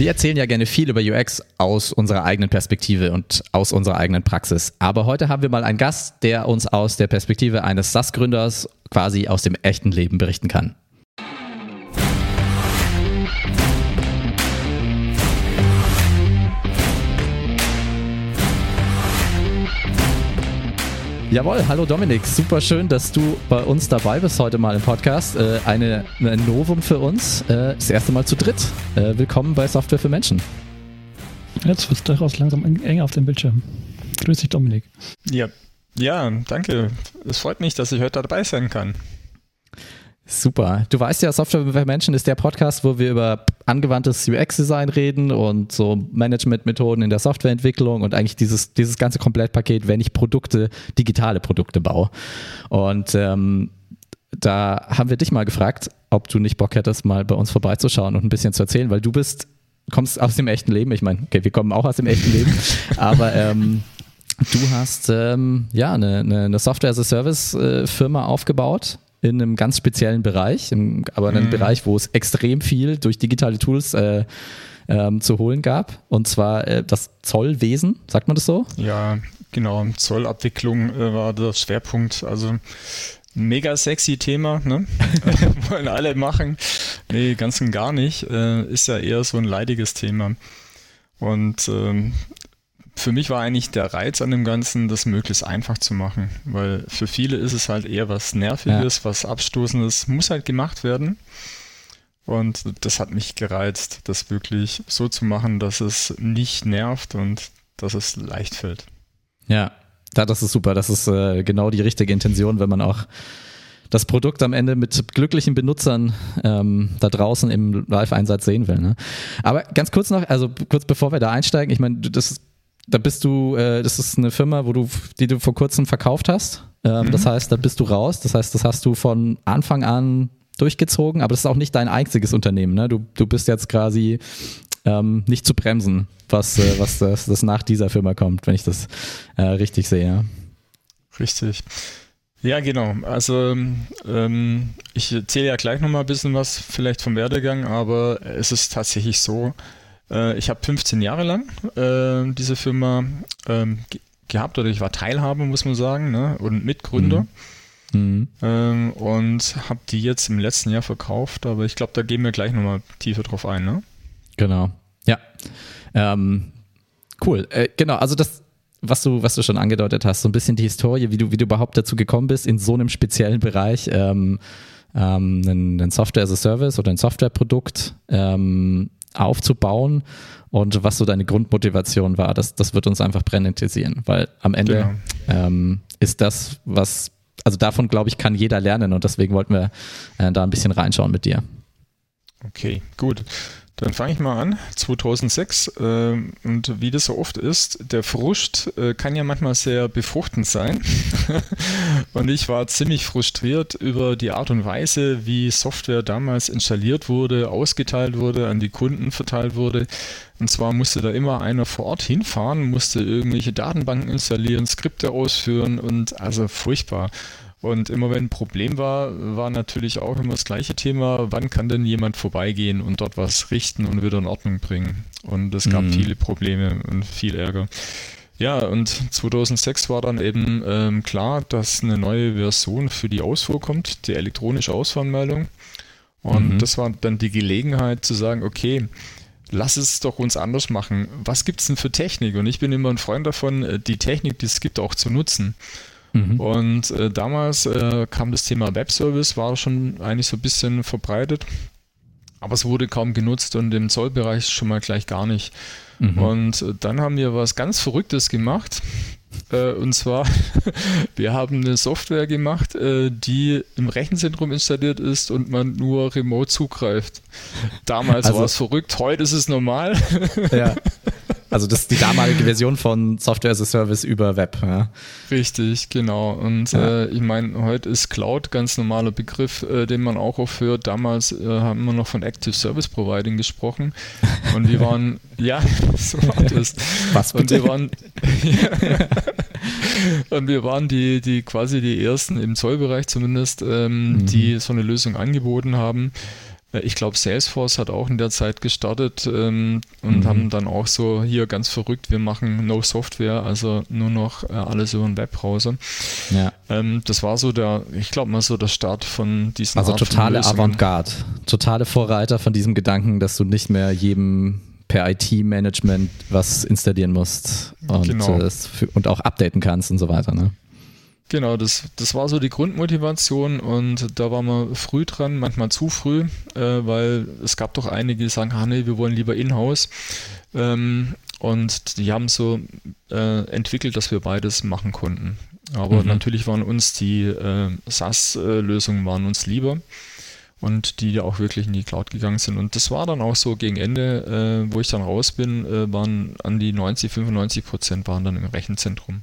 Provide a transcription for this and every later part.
Wir erzählen ja gerne viel über UX aus unserer eigenen Perspektive und aus unserer eigenen Praxis. Aber heute haben wir mal einen Gast, der uns aus der Perspektive eines SAS-Gründers quasi aus dem echten Leben berichten kann. Jawohl, hallo Dominik, super schön, dass du bei uns dabei bist heute mal im Podcast. Äh, eine, ein Novum für uns, äh, das erste Mal zu dritt. Äh, willkommen bei Software für Menschen. Jetzt wird es durchaus langsam enger auf dem Bildschirm. Grüß dich, Dominik. Ja, ja, danke. Es freut mich, dass ich heute dabei sein kann. Super. Du weißt ja, Software für Menschen ist der Podcast, wo wir über angewandtes UX-Design reden und so Management-Methoden in der Softwareentwicklung und eigentlich dieses, dieses ganze Komplettpaket, wenn ich Produkte, digitale Produkte baue. Und ähm, da haben wir dich mal gefragt, ob du nicht Bock hättest, mal bei uns vorbeizuschauen und ein bisschen zu erzählen, weil du bist, kommst aus dem echten Leben. Ich meine, okay, wir kommen auch aus dem echten Leben, aber ähm, du hast ähm, ja eine, eine Software-as-a-Service-Firma äh, aufgebaut in einem ganz speziellen Bereich, im, aber in einem mhm. Bereich, wo es extrem viel durch digitale Tools äh, ähm, zu holen gab. Und zwar äh, das Zollwesen, sagt man das so? Ja, genau. Zollabwicklung äh, war der Schwerpunkt. Also mega sexy Thema, ne? Wollen alle machen. Nee, ganz und gar nicht. Äh, ist ja eher so ein leidiges Thema. Und ähm, für mich war eigentlich der Reiz an dem Ganzen, das möglichst einfach zu machen, weil für viele ist es halt eher was Nerviges, ja. was Abstoßendes, muss halt gemacht werden. Und das hat mich gereizt, das wirklich so zu machen, dass es nicht nervt und dass es leicht fällt. Ja, das ist super. Das ist äh, genau die richtige Intention, wenn man auch das Produkt am Ende mit glücklichen Benutzern ähm, da draußen im Live-Einsatz sehen will. Ne? Aber ganz kurz noch, also kurz bevor wir da einsteigen, ich meine, das ist da bist du, äh, das ist eine Firma, wo du, die du vor kurzem verkauft hast. Ähm, mhm. Das heißt, da bist du raus. Das heißt, das hast du von Anfang an durchgezogen, aber das ist auch nicht dein einziges Unternehmen. Ne? Du, du bist jetzt quasi ähm, nicht zu bremsen, was, äh, was das, das nach dieser Firma kommt, wenn ich das äh, richtig sehe. Richtig. Ja, genau. Also ähm, ich erzähle ja gleich nochmal ein bisschen was vielleicht vom Werdegang, aber es ist tatsächlich so, ich habe 15 Jahre lang äh, diese Firma ähm, ge gehabt oder ich war Teilhaber, muss man sagen, ne? und Mitgründer. Mhm. Mhm. Ähm, und habe die jetzt im letzten Jahr verkauft, aber ich glaube, da gehen wir gleich nochmal tiefer drauf ein. Ne? Genau. Ja. Ähm, cool. Äh, genau, also das, was du, was du schon angedeutet hast, so ein bisschen die Historie, wie du, wie du überhaupt dazu gekommen bist, in so einem speziellen Bereich ähm, ähm, ein, ein Software as a Service oder ein Softwareprodukt ähm, aufzubauen und was so deine Grundmotivation war, das, das wird uns einfach brennend interessieren, weil am Ende genau. ähm, ist das, was, also davon glaube ich, kann jeder lernen und deswegen wollten wir äh, da ein bisschen reinschauen mit dir. Okay, gut. Dann fange ich mal an. 2006 äh, und wie das so oft ist, der Frust äh, kann ja manchmal sehr befruchtend sein. und ich war ziemlich frustriert über die Art und Weise, wie Software damals installiert wurde, ausgeteilt wurde, an die Kunden verteilt wurde. Und zwar musste da immer einer vor Ort hinfahren, musste irgendwelche Datenbanken installieren, Skripte ausführen und also furchtbar. Und immer wenn ein Problem war, war natürlich auch immer das gleiche Thema, wann kann denn jemand vorbeigehen und dort was richten und wieder in Ordnung bringen. Und es gab mhm. viele Probleme und viel Ärger. Ja, und 2006 war dann eben ähm, klar, dass eine neue Version für die Ausfuhr kommt, die elektronische Ausfuhrmeldung. Und mhm. das war dann die Gelegenheit zu sagen, okay, lass es doch uns anders machen. Was gibt es denn für Technik? Und ich bin immer ein Freund davon, äh, die Technik, die es gibt, auch zu nutzen. Mhm. Und äh, damals äh, kam das Thema Webservice, war schon eigentlich so ein bisschen verbreitet, aber es wurde kaum genutzt und im Zollbereich schon mal gleich gar nicht. Mhm. Und äh, dann haben wir was ganz Verrücktes gemacht. Äh, und zwar, wir haben eine Software gemacht, äh, die im Rechenzentrum installiert ist und man nur remote zugreift. Damals also, war es verrückt, heute ist es normal. Ja. Also das ist die damalige Version von Software as a Service über Web. Ja. Richtig, genau. Und ja. äh, ich meine, heute ist Cloud ganz normaler Begriff, äh, den man auch oft hört. Damals äh, haben wir noch von Active Service Providing gesprochen. Und wir waren, ja, so war das. Was bitte? Und wir waren, und wir waren die, die quasi die ersten im Zollbereich zumindest, ähm, mhm. die so eine Lösung angeboten haben. Ich glaube, Salesforce hat auch in der Zeit gestartet ähm, und mhm. haben dann auch so hier ganz verrückt, wir machen No Software, also nur noch äh, alles über den Webbrowser. Ja. Ähm, das war so der, ich glaube mal so der Start von diesen Also Art totale Avantgarde, totale Vorreiter von diesem Gedanken, dass du nicht mehr jedem per IT-Management was installieren musst und, genau. äh, und auch updaten kannst und so weiter. Ne? Genau, das, das war so die Grundmotivation und da waren wir früh dran, manchmal zu früh, äh, weil es gab doch einige, die sagen, ah nee, wir wollen lieber in-house. Ähm, und die haben so äh, entwickelt, dass wir beides machen konnten. Aber mhm. natürlich waren uns die äh, SaaS-Lösungen waren uns lieber und die auch wirklich in die Cloud gegangen sind. Und das war dann auch so gegen Ende, äh, wo ich dann raus bin, äh, waren an die 90, 95 Prozent waren dann im Rechenzentrum.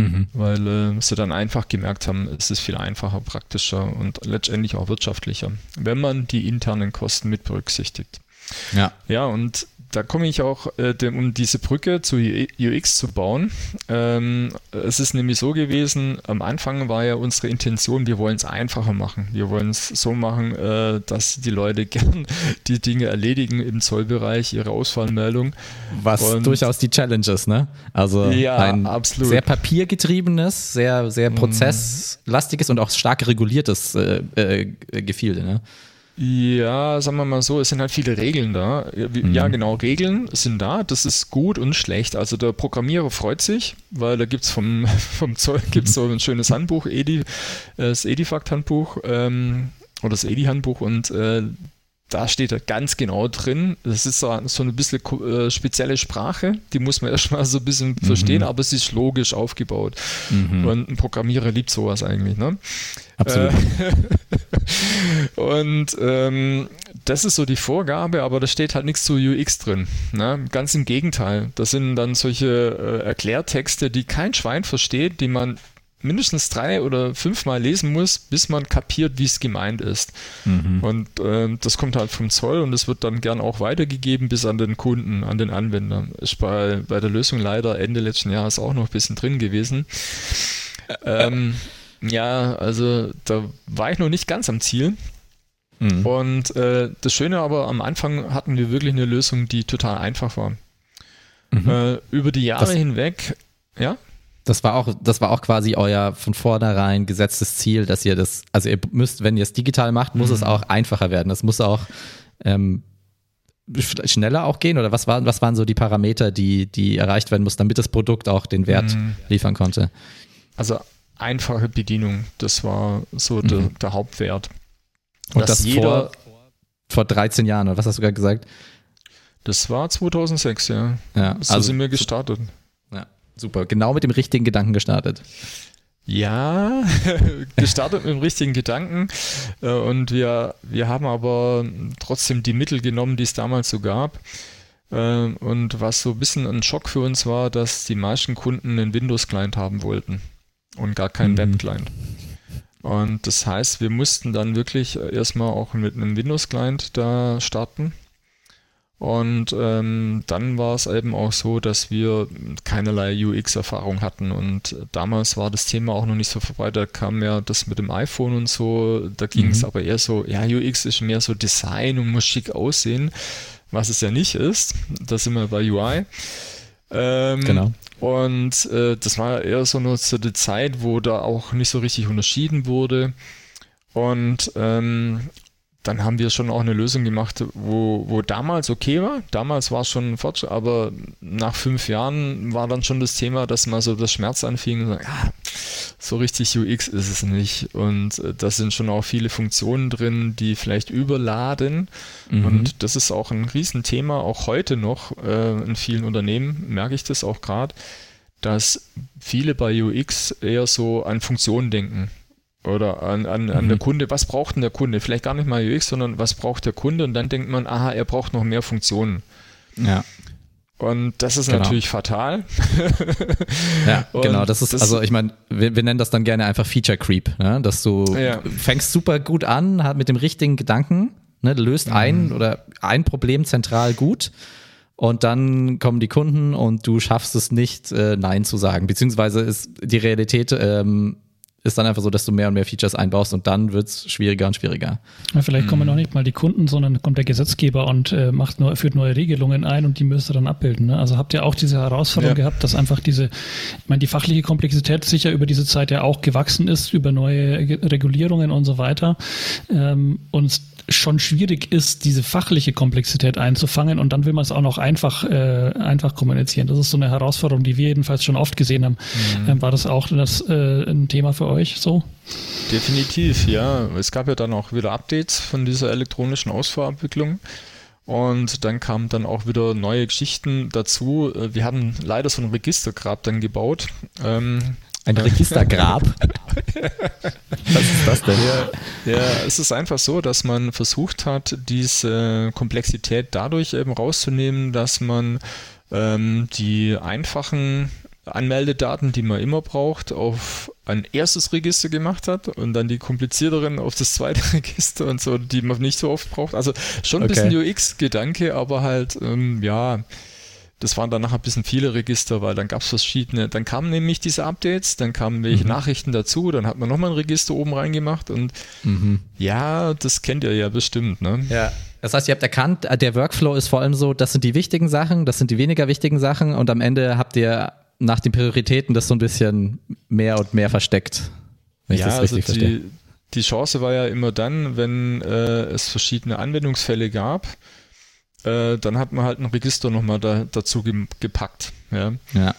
Mhm. Weil äh, sie dann einfach gemerkt haben, es ist viel einfacher, praktischer und letztendlich auch wirtschaftlicher, wenn man die internen Kosten mit berücksichtigt. Ja. Ja, und da komme ich auch, äh, um diese Brücke zu UX zu bauen. Ähm, es ist nämlich so gewesen, am Anfang war ja unsere Intention, wir wollen es einfacher machen. Wir wollen es so machen, äh, dass die Leute gern die Dinge erledigen im Zollbereich, ihre Ausfallmeldung. Was Und durchaus die Challenges, ne? Also ja, ein absolut. sehr papiergetriebenes, sehr, sehr mhm. prozesslastiges und auch stark reguliertes äh, äh, Gefilde, ne? Ja, sagen wir mal so, es sind halt viele Regeln da. Ja, mhm. genau, Regeln sind da, das ist gut und schlecht. Also der Programmierer freut sich, weil da gibt es vom, vom Zoll gibt's so ein schönes Handbuch, Edi, das Edifact-Handbuch ähm, oder das Edi-Handbuch und äh, da steht er ganz genau drin. Das ist so, so eine bisschen äh, spezielle Sprache, die muss man erstmal so ein bisschen mhm. verstehen, aber es ist logisch aufgebaut. Mhm. Und ein Programmierer liebt sowas eigentlich. Ne? Absolut. Äh, und ähm, das ist so die Vorgabe, aber da steht halt nichts zu UX drin. Ne? Ganz im Gegenteil. Das sind dann solche äh, Erklärtexte, die kein Schwein versteht, die man mindestens drei oder fünfmal lesen muss, bis man kapiert, wie es gemeint ist. Mhm. Und äh, das kommt halt vom Zoll und es wird dann gern auch weitergegeben bis an den Kunden, an den Anwender. Ist bei, bei der Lösung leider Ende letzten Jahres auch noch ein bisschen drin gewesen. Ähm, ja, also da war ich noch nicht ganz am Ziel. Mhm. Und äh, das Schöne aber, am Anfang hatten wir wirklich eine Lösung, die total einfach war. Mhm. Äh, über die Jahre das hinweg, ja? Das war auch, das war auch quasi euer von vornherein gesetztes Ziel, dass ihr das, also ihr müsst, wenn ihr es digital macht, muss mhm. es auch einfacher werden. Das muss auch ähm, schneller auch gehen oder was waren, was waren so die Parameter, die, die erreicht werden muss, damit das Produkt auch den Wert mhm. liefern konnte? Also einfache Bedienung, das war so mhm. der, der, Hauptwert. Und das jeder, vor, vor 13 Jahren, oder was hast du gerade gesagt? Das war 2006, ja. ja so also, sind wir gestartet. Super, genau mit dem richtigen Gedanken gestartet. Ja, gestartet mit dem richtigen Gedanken äh, und wir, wir haben aber trotzdem die Mittel genommen, die es damals so gab. Äh, und was so ein bisschen ein Schock für uns war, dass die meisten Kunden einen Windows-Client haben wollten und gar keinen mhm. Web-Client. Und das heißt, wir mussten dann wirklich erstmal auch mit einem Windows-Client da starten und ähm, dann war es eben auch so, dass wir keinerlei UX-Erfahrung hatten. Und damals war das Thema auch noch nicht so vorbei. Da kam ja das mit dem iPhone und so. Da ging mhm. es aber eher so, ja, UX ist mehr so Design und muss schick aussehen, was es ja nicht ist. Da sind wir bei UI. Ähm, genau. Und äh, das war eher so eine, so eine Zeit, wo da auch nicht so richtig unterschieden wurde. Und ähm, dann haben wir schon auch eine Lösung gemacht, wo, wo damals okay war. Damals war es schon ein Fortschritt, aber nach fünf Jahren war dann schon das Thema, dass man so das Schmerz anfing und sagt, ja, so richtig UX ist es nicht. Und äh, da sind schon auch viele Funktionen drin, die vielleicht überladen. Mhm. Und das ist auch ein Riesenthema, auch heute noch äh, in vielen Unternehmen, merke ich das auch gerade, dass viele bei UX eher so an Funktionen denken oder an, an, an mhm. der Kunde, was braucht denn der Kunde? Vielleicht gar nicht mal UX, sondern was braucht der Kunde? Und dann denkt man, aha, er braucht noch mehr Funktionen. Ja. Und das ist genau. natürlich fatal. ja, genau. Das ist, das also ich meine, wir, wir, nennen das dann gerne einfach Feature Creep, ne? dass du ja. fängst super gut an, mit dem richtigen Gedanken, ne? löst mhm. ein oder ein Problem zentral gut. Und dann kommen die Kunden und du schaffst es nicht, äh, Nein zu sagen. Beziehungsweise ist die Realität ähm, ist dann einfach so, dass du mehr und mehr Features einbaust und dann wird es schwieriger und schwieriger. Ja, vielleicht kommen noch nicht mal die Kunden, sondern kommt der Gesetzgeber und äh, macht nur, führt neue Regelungen ein und die müsst ihr dann abbilden. Ne? Also habt ihr auch diese Herausforderung ja. gehabt, dass einfach diese, ich meine, die fachliche Komplexität sicher über diese Zeit ja auch gewachsen ist, über neue Regulierungen und so weiter. Ähm, und schon schwierig ist, diese fachliche Komplexität einzufangen und dann will man es auch noch einfach, äh, einfach kommunizieren. Das ist so eine Herausforderung, die wir jedenfalls schon oft gesehen haben. Mhm. Ähm, war das auch das, äh, ein Thema für euch so? Definitiv, ja. Es gab ja dann auch wieder Updates von dieser elektronischen Ausfuhrabwicklung. Und dann kamen dann auch wieder neue Geschichten dazu. Äh, wir haben leider so ein Registergrab dann gebaut. Ähm, ein Registergrab? Was ist das denn? Ja, ja, es ist einfach so, dass man versucht hat, diese Komplexität dadurch eben rauszunehmen, dass man ähm, die einfachen Anmeldedaten, die man immer braucht, auf ein erstes Register gemacht hat und dann die komplizierteren auf das zweite Register und so, die man nicht so oft braucht. Also schon ein okay. bisschen UX-Gedanke, aber halt, ähm, ja, das waren dann nachher ein bisschen viele Register, weil dann gab es verschiedene, dann kamen nämlich diese Updates, dann kamen welche mhm. Nachrichten dazu, dann hat man nochmal ein Register oben reingemacht und mhm. ja, das kennt ihr ja bestimmt, ne? Ja. Das heißt, ihr habt erkannt, der Workflow ist vor allem so, das sind die wichtigen Sachen, das sind die weniger wichtigen Sachen und am Ende habt ihr nach den Prioritäten das so ein bisschen mehr und mehr versteckt. Wenn ja, ich das richtig also die, die Chance war ja immer dann, wenn äh, es verschiedene Anwendungsfälle gab, äh, dann hat man halt ein Register nochmal da, dazu ge gepackt. Ja. ja.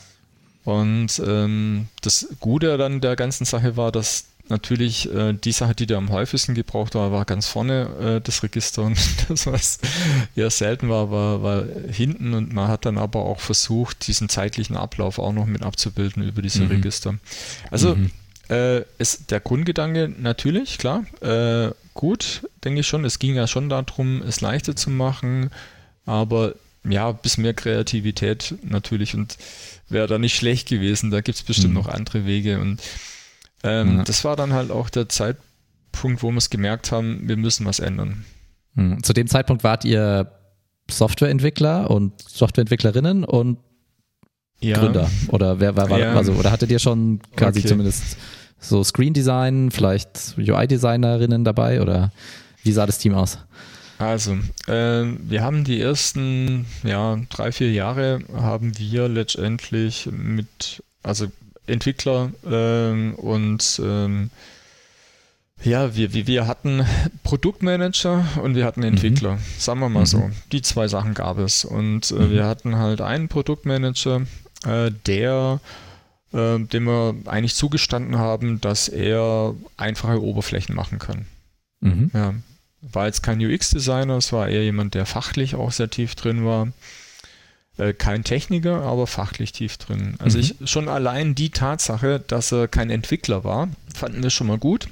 Und ähm, das Gute dann der ganzen Sache war, dass natürlich äh, die Sache, die da am häufigsten gebraucht war, war ganz vorne äh, das Register und das, was eher selten war, war, war hinten und man hat dann aber auch versucht, diesen zeitlichen Ablauf auch noch mit abzubilden über diese mhm. Register. Also mhm. äh, ist der Grundgedanke natürlich, klar, äh, gut, denke ich schon. Es ging ja schon darum, es leichter zu machen, aber ja, bis mehr Kreativität natürlich und wäre da nicht schlecht gewesen. Da gibt es bestimmt mhm. noch andere Wege und ähm, ja. das war dann halt auch der Zeitpunkt, wo wir es gemerkt haben, wir müssen was ändern. Mhm. Zu dem Zeitpunkt wart ihr Softwareentwickler und Softwareentwicklerinnen und ja. Gründer oder wer war, war ja. also oder hattet ihr schon quasi okay. zumindest so Screen Design, vielleicht UI-Designerinnen dabei oder wie sah das Team aus? Also, äh, wir haben die ersten ja, drei, vier Jahre haben wir letztendlich mit, also Entwickler äh, und ähm, ja, wir, wir hatten Produktmanager und wir hatten Entwickler, mhm. sagen wir mal mhm. so. Die zwei Sachen gab es. Und äh, mhm. wir hatten halt einen Produktmanager, äh, der äh, dem wir eigentlich zugestanden haben, dass er einfache Oberflächen machen kann. Mhm. Ja, war jetzt kein UX-Designer, es war eher jemand, der fachlich auch sehr tief drin war. Äh, kein Techniker, aber fachlich tief drin. Also mhm. ich schon allein die Tatsache, dass er kein Entwickler war, fanden wir schon mal gut.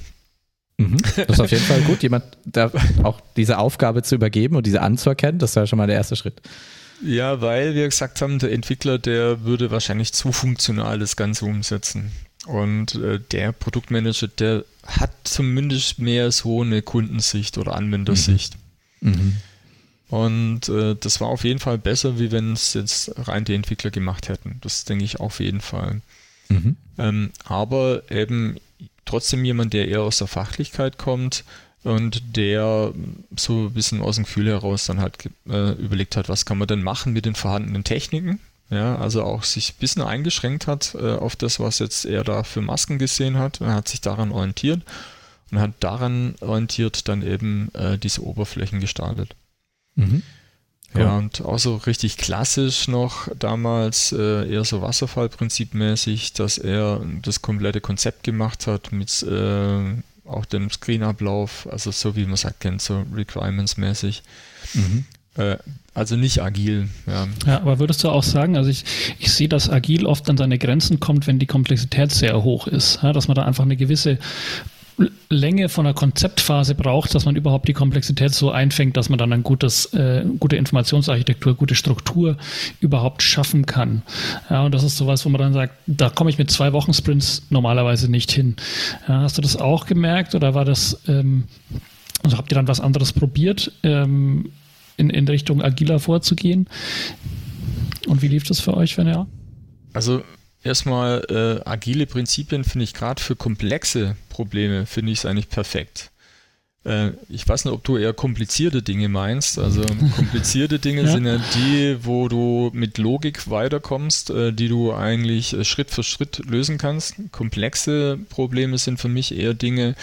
Mhm. Das ist auf jeden Fall gut, jemand da auch diese Aufgabe zu übergeben und diese anzuerkennen, das ja schon mal der erste Schritt. Ja, weil wir gesagt haben, der Entwickler, der würde wahrscheinlich zu funktional das Ganze umsetzen. Und äh, der Produktmanager, der hat zumindest mehr so eine Kundensicht oder Anwendersicht. Mhm. Mhm. Und äh, das war auf jeden Fall besser, wie wenn es jetzt rein die Entwickler gemacht hätten. Das denke ich auf jeden Fall. Mhm. Ähm, aber eben trotzdem jemand, der eher aus der Fachlichkeit kommt, und der so ein bisschen aus dem Gefühl heraus dann halt äh, überlegt hat, was kann man denn machen mit den vorhandenen Techniken. Ja, also auch sich ein bisschen eingeschränkt hat äh, auf das, was jetzt er da für Masken gesehen hat. Er hat sich daran orientiert und hat daran orientiert dann eben äh, diese Oberflächen gestaltet. Mhm. Cool. Ja, und auch so richtig klassisch noch damals äh, eher so Wasserfallprinzipmäßig, dass er das komplette Konzept gemacht hat mit äh, auch dem Screenablauf, also so wie man es halt kennt, so Requirements-mäßig. Mhm. Äh, also nicht agil. Ja. ja, aber würdest du auch sagen, also ich, ich sehe, dass agil oft an seine Grenzen kommt, wenn die Komplexität sehr hoch ist, ja, dass man da einfach eine gewisse Länge von der Konzeptphase braucht, dass man überhaupt die Komplexität so einfängt, dass man dann ein gutes, äh, gute Informationsarchitektur, gute Struktur überhaupt schaffen kann. Ja, und das ist sowas, wo man dann sagt, da komme ich mit zwei Wochen Sprints normalerweise nicht hin. Ja, hast du das auch gemerkt oder war das, ähm, also habt ihr dann was anderes probiert, ähm, in, in Richtung agiler vorzugehen? Und wie lief das für euch, wenn ja? Also erstmal äh, agile Prinzipien finde ich gerade für komplexe Probleme finde ich es eigentlich perfekt. Äh, ich weiß nicht, ob du eher komplizierte Dinge meinst. Also komplizierte Dinge ja. sind ja die, wo du mit Logik weiterkommst, äh, die du eigentlich äh, Schritt für Schritt lösen kannst. Komplexe Probleme sind für mich eher Dinge,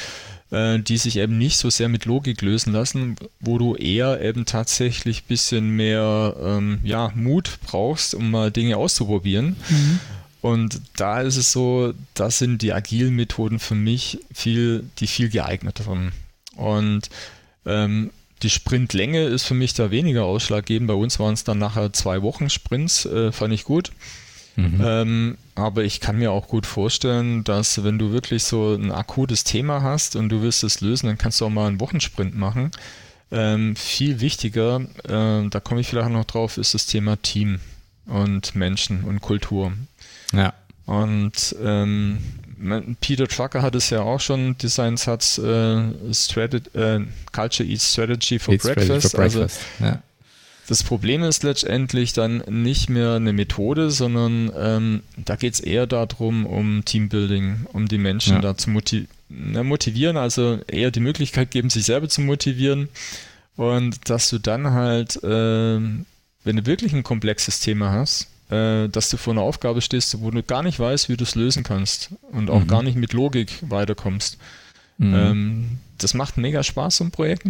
die sich eben nicht so sehr mit Logik lösen lassen, wo du eher eben tatsächlich ein bisschen mehr ähm, ja, Mut brauchst, um mal Dinge auszuprobieren. Mhm. Und da ist es so, das sind die agilen Methoden für mich viel, die viel geeigneteren. Und ähm, die Sprintlänge ist für mich da weniger ausschlaggebend. Bei uns waren es dann nachher zwei Wochen Sprints, äh, fand ich gut. Mhm. Ähm, aber ich kann mir auch gut vorstellen, dass wenn du wirklich so ein akutes Thema hast und du willst es lösen, dann kannst du auch mal einen Wochensprint machen. Ähm, viel wichtiger, äh, da komme ich vielleicht noch drauf, ist das Thema Team und Menschen und Kultur. Ja. Und ähm, Peter Trucker hat es ja auch schon, Designsatz äh, äh, Culture Eats Strategy for, Eats breakfast. for breakfast. Also, ja. Das Problem ist letztendlich dann nicht mehr eine Methode, sondern ähm, da geht es eher darum, um Teambuilding, um die Menschen ja. da zu motiv na, motivieren, also eher die Möglichkeit geben, sich selber zu motivieren und dass du dann halt, äh, wenn du wirklich ein komplexes Thema hast, äh, dass du vor einer Aufgabe stehst, wo du gar nicht weißt, wie du es lösen kannst und auch mhm. gar nicht mit Logik weiterkommst. Mhm. Ähm, das macht mega Spaß, so ein Projekt.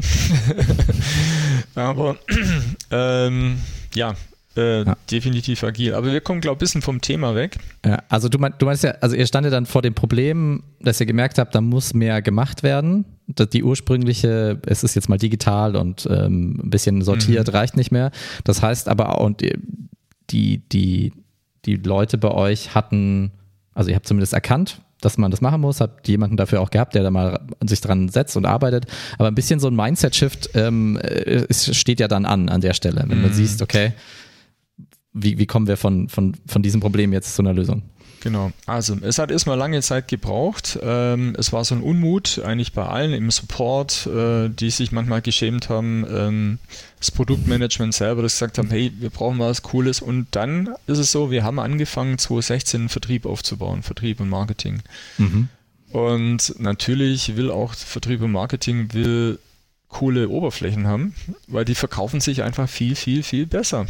Aber ähm, ja, äh, ja, definitiv agil. Aber wir kommen, glaube ich, ein bisschen vom Thema weg. Ja, also du, mein, du meinst ja, also ihr standet dann vor dem Problem, dass ihr gemerkt habt, da muss mehr gemacht werden. Die ursprüngliche, es ist jetzt mal digital und ähm, ein bisschen sortiert, mhm. reicht nicht mehr. Das heißt aber, und die, die, die Leute bei euch hatten, also ihr habt zumindest erkannt, dass man das machen muss, habt jemanden dafür auch gehabt, der da mal sich dran setzt und arbeitet. Aber ein bisschen so ein Mindset-Shift ähm, steht ja dann an an der Stelle, wenn mhm. siehst, okay, wie, wie kommen wir von, von, von diesem Problem jetzt zu einer Lösung? Genau, also es hat erstmal lange Zeit gebraucht. Ähm, es war so ein Unmut eigentlich bei allen im Support, äh, die sich manchmal geschämt haben, ähm, das Produktmanagement selber, das gesagt haben, hey, wir brauchen was Cooles. Und dann ist es so, wir haben angefangen 2016 einen Vertrieb aufzubauen, Vertrieb und Marketing. Mhm. Und natürlich will auch Vertrieb und Marketing will coole Oberflächen haben, weil die verkaufen sich einfach viel, viel, viel besser.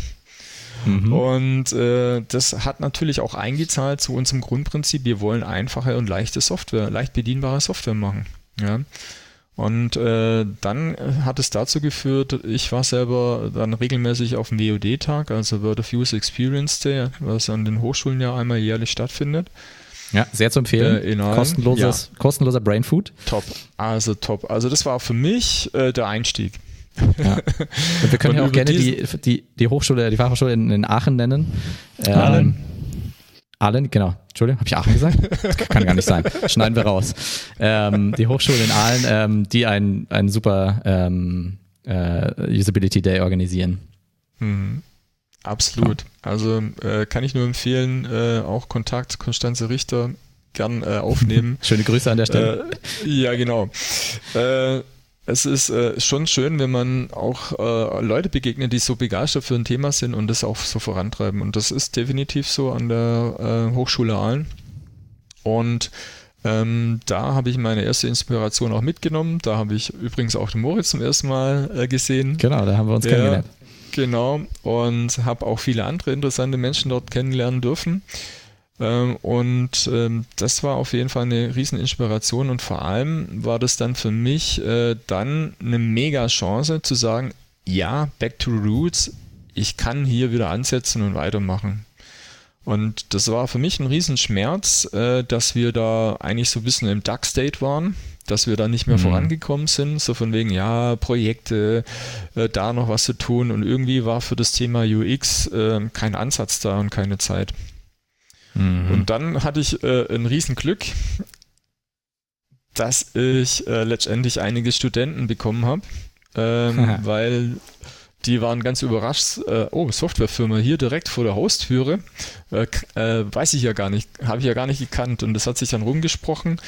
Mhm. Und äh, das hat natürlich auch eingezahlt zu unserem Grundprinzip, wir wollen einfache und leichte Software, leicht bedienbare Software machen. Ja. Und äh, dann hat es dazu geführt, ich war selber dann regelmäßig auf dem WOD-Tag, also World of Use Experience Day, was an den Hochschulen ja einmal jährlich stattfindet. Ja, sehr zu empfehlen. Äh, Kostenloses, ja. Kostenloser Brain Food. Top, also top. Also das war für mich äh, der Einstieg. Ja. wir können ja auch gerne die, die, die Hochschule, die Fachhochschule in, in Aachen nennen. Ähm, Allen. Allen, genau. Entschuldigung, habe ich Aachen gesagt? Das kann gar nicht sein. Schneiden wir raus. Ähm, die Hochschule in Aalen, ähm, die einen, einen super ähm, äh, Usability Day organisieren. Mhm. Absolut. Ja. Also äh, kann ich nur empfehlen, äh, auch Kontakt Konstanze Richter gern äh, aufnehmen. Schöne Grüße an der Stelle. Äh, ja, genau. Es ist äh, schon schön, wenn man auch äh, Leute begegnet, die so begeistert für ein Thema sind und das auch so vorantreiben. Und das ist definitiv so an der äh, Hochschule Aalen. Und ähm, da habe ich meine erste Inspiration auch mitgenommen. Da habe ich übrigens auch den Moritz zum ersten Mal äh, gesehen. Genau, da haben wir uns der, kennengelernt. Genau, und habe auch viele andere interessante Menschen dort kennenlernen dürfen. Ähm, und ähm, das war auf jeden Fall eine Rieseninspiration und vor allem war das dann für mich äh, dann eine mega Chance zu sagen, ja, back to roots, ich kann hier wieder ansetzen und weitermachen. Und das war für mich ein Riesenschmerz, äh, dass wir da eigentlich so ein bisschen im Duck-State waren, dass wir da nicht mehr mhm. vorangekommen sind, so von wegen, ja, Projekte, äh, da noch was zu tun und irgendwie war für das Thema UX kein Ansatz da und keine Zeit. Mhm. Und dann hatte ich äh, ein Riesenglück, dass ich äh, letztendlich einige Studenten bekommen habe, ähm, weil die waren ganz überrascht. Äh, oh, Softwarefirma hier direkt vor der Haustüre. Äh, äh, weiß ich ja gar nicht, habe ich ja gar nicht gekannt. Und das hat sich dann rumgesprochen.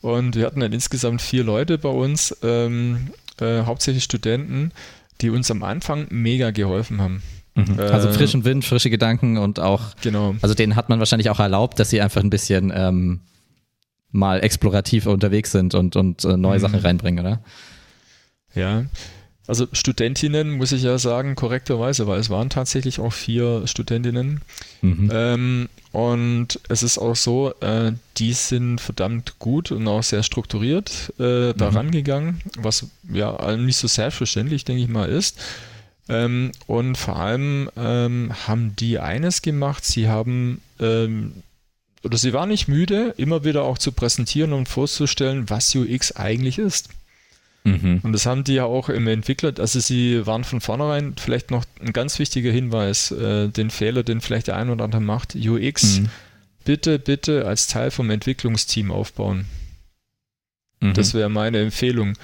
Und wir hatten dann insgesamt vier Leute bei uns, ähm, äh, hauptsächlich Studenten, die uns am Anfang mega geholfen haben. Mhm. Also frischen Wind, frische Gedanken und auch, genau. also denen hat man wahrscheinlich auch erlaubt, dass sie einfach ein bisschen ähm, mal explorativ unterwegs sind und, und äh, neue mhm. Sachen reinbringen, oder? Ja, also Studentinnen muss ich ja sagen, korrekterweise, weil es waren tatsächlich auch vier Studentinnen. Mhm. Ähm, und es ist auch so, äh, die sind verdammt gut und auch sehr strukturiert äh, da mhm. rangegangen, was ja nicht so selbstverständlich, denke ich mal, ist. Ähm, und vor allem ähm, haben die eines gemacht, sie haben ähm, oder sie waren nicht müde, immer wieder auch zu präsentieren und vorzustellen, was UX eigentlich ist. Mhm. Und das haben die ja auch im Entwickler, also sie waren von vornherein vielleicht noch ein ganz wichtiger Hinweis, äh, den Fehler, den vielleicht der ein oder andere macht, UX mhm. bitte, bitte als Teil vom Entwicklungsteam aufbauen. Mhm. Das wäre meine Empfehlung.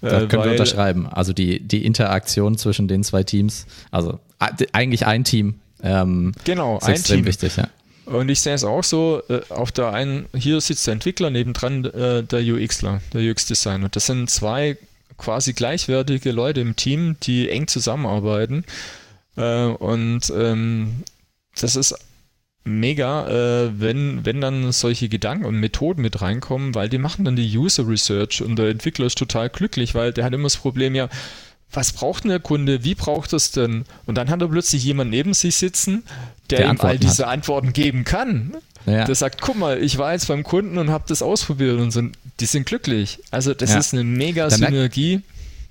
Das können wir unterschreiben. Also die, die Interaktion zwischen den zwei Teams, also eigentlich ein Team. Ähm, genau, ist ein extrem Team. wichtig, ja. Und ich sehe es auch so, äh, auf der einen, hier sitzt der Entwickler, nebendran äh, der UXler, der UX-Designer. Das sind zwei quasi gleichwertige Leute im Team, die eng zusammenarbeiten. Äh, und ähm, das ist mega, äh, wenn, wenn dann solche Gedanken und Methoden mit reinkommen, weil die machen dann die User Research und der Entwickler ist total glücklich, weil der hat immer das Problem, ja, was braucht denn der Kunde? Wie braucht es denn? Und dann hat er plötzlich jemand neben sich sitzen, der, der ihm all diese hat. Antworten geben kann. Ja. Der sagt, guck mal, ich war jetzt beim Kunden und habe das ausprobiert und sind, die sind glücklich. Also das ja. ist eine mega Synergie.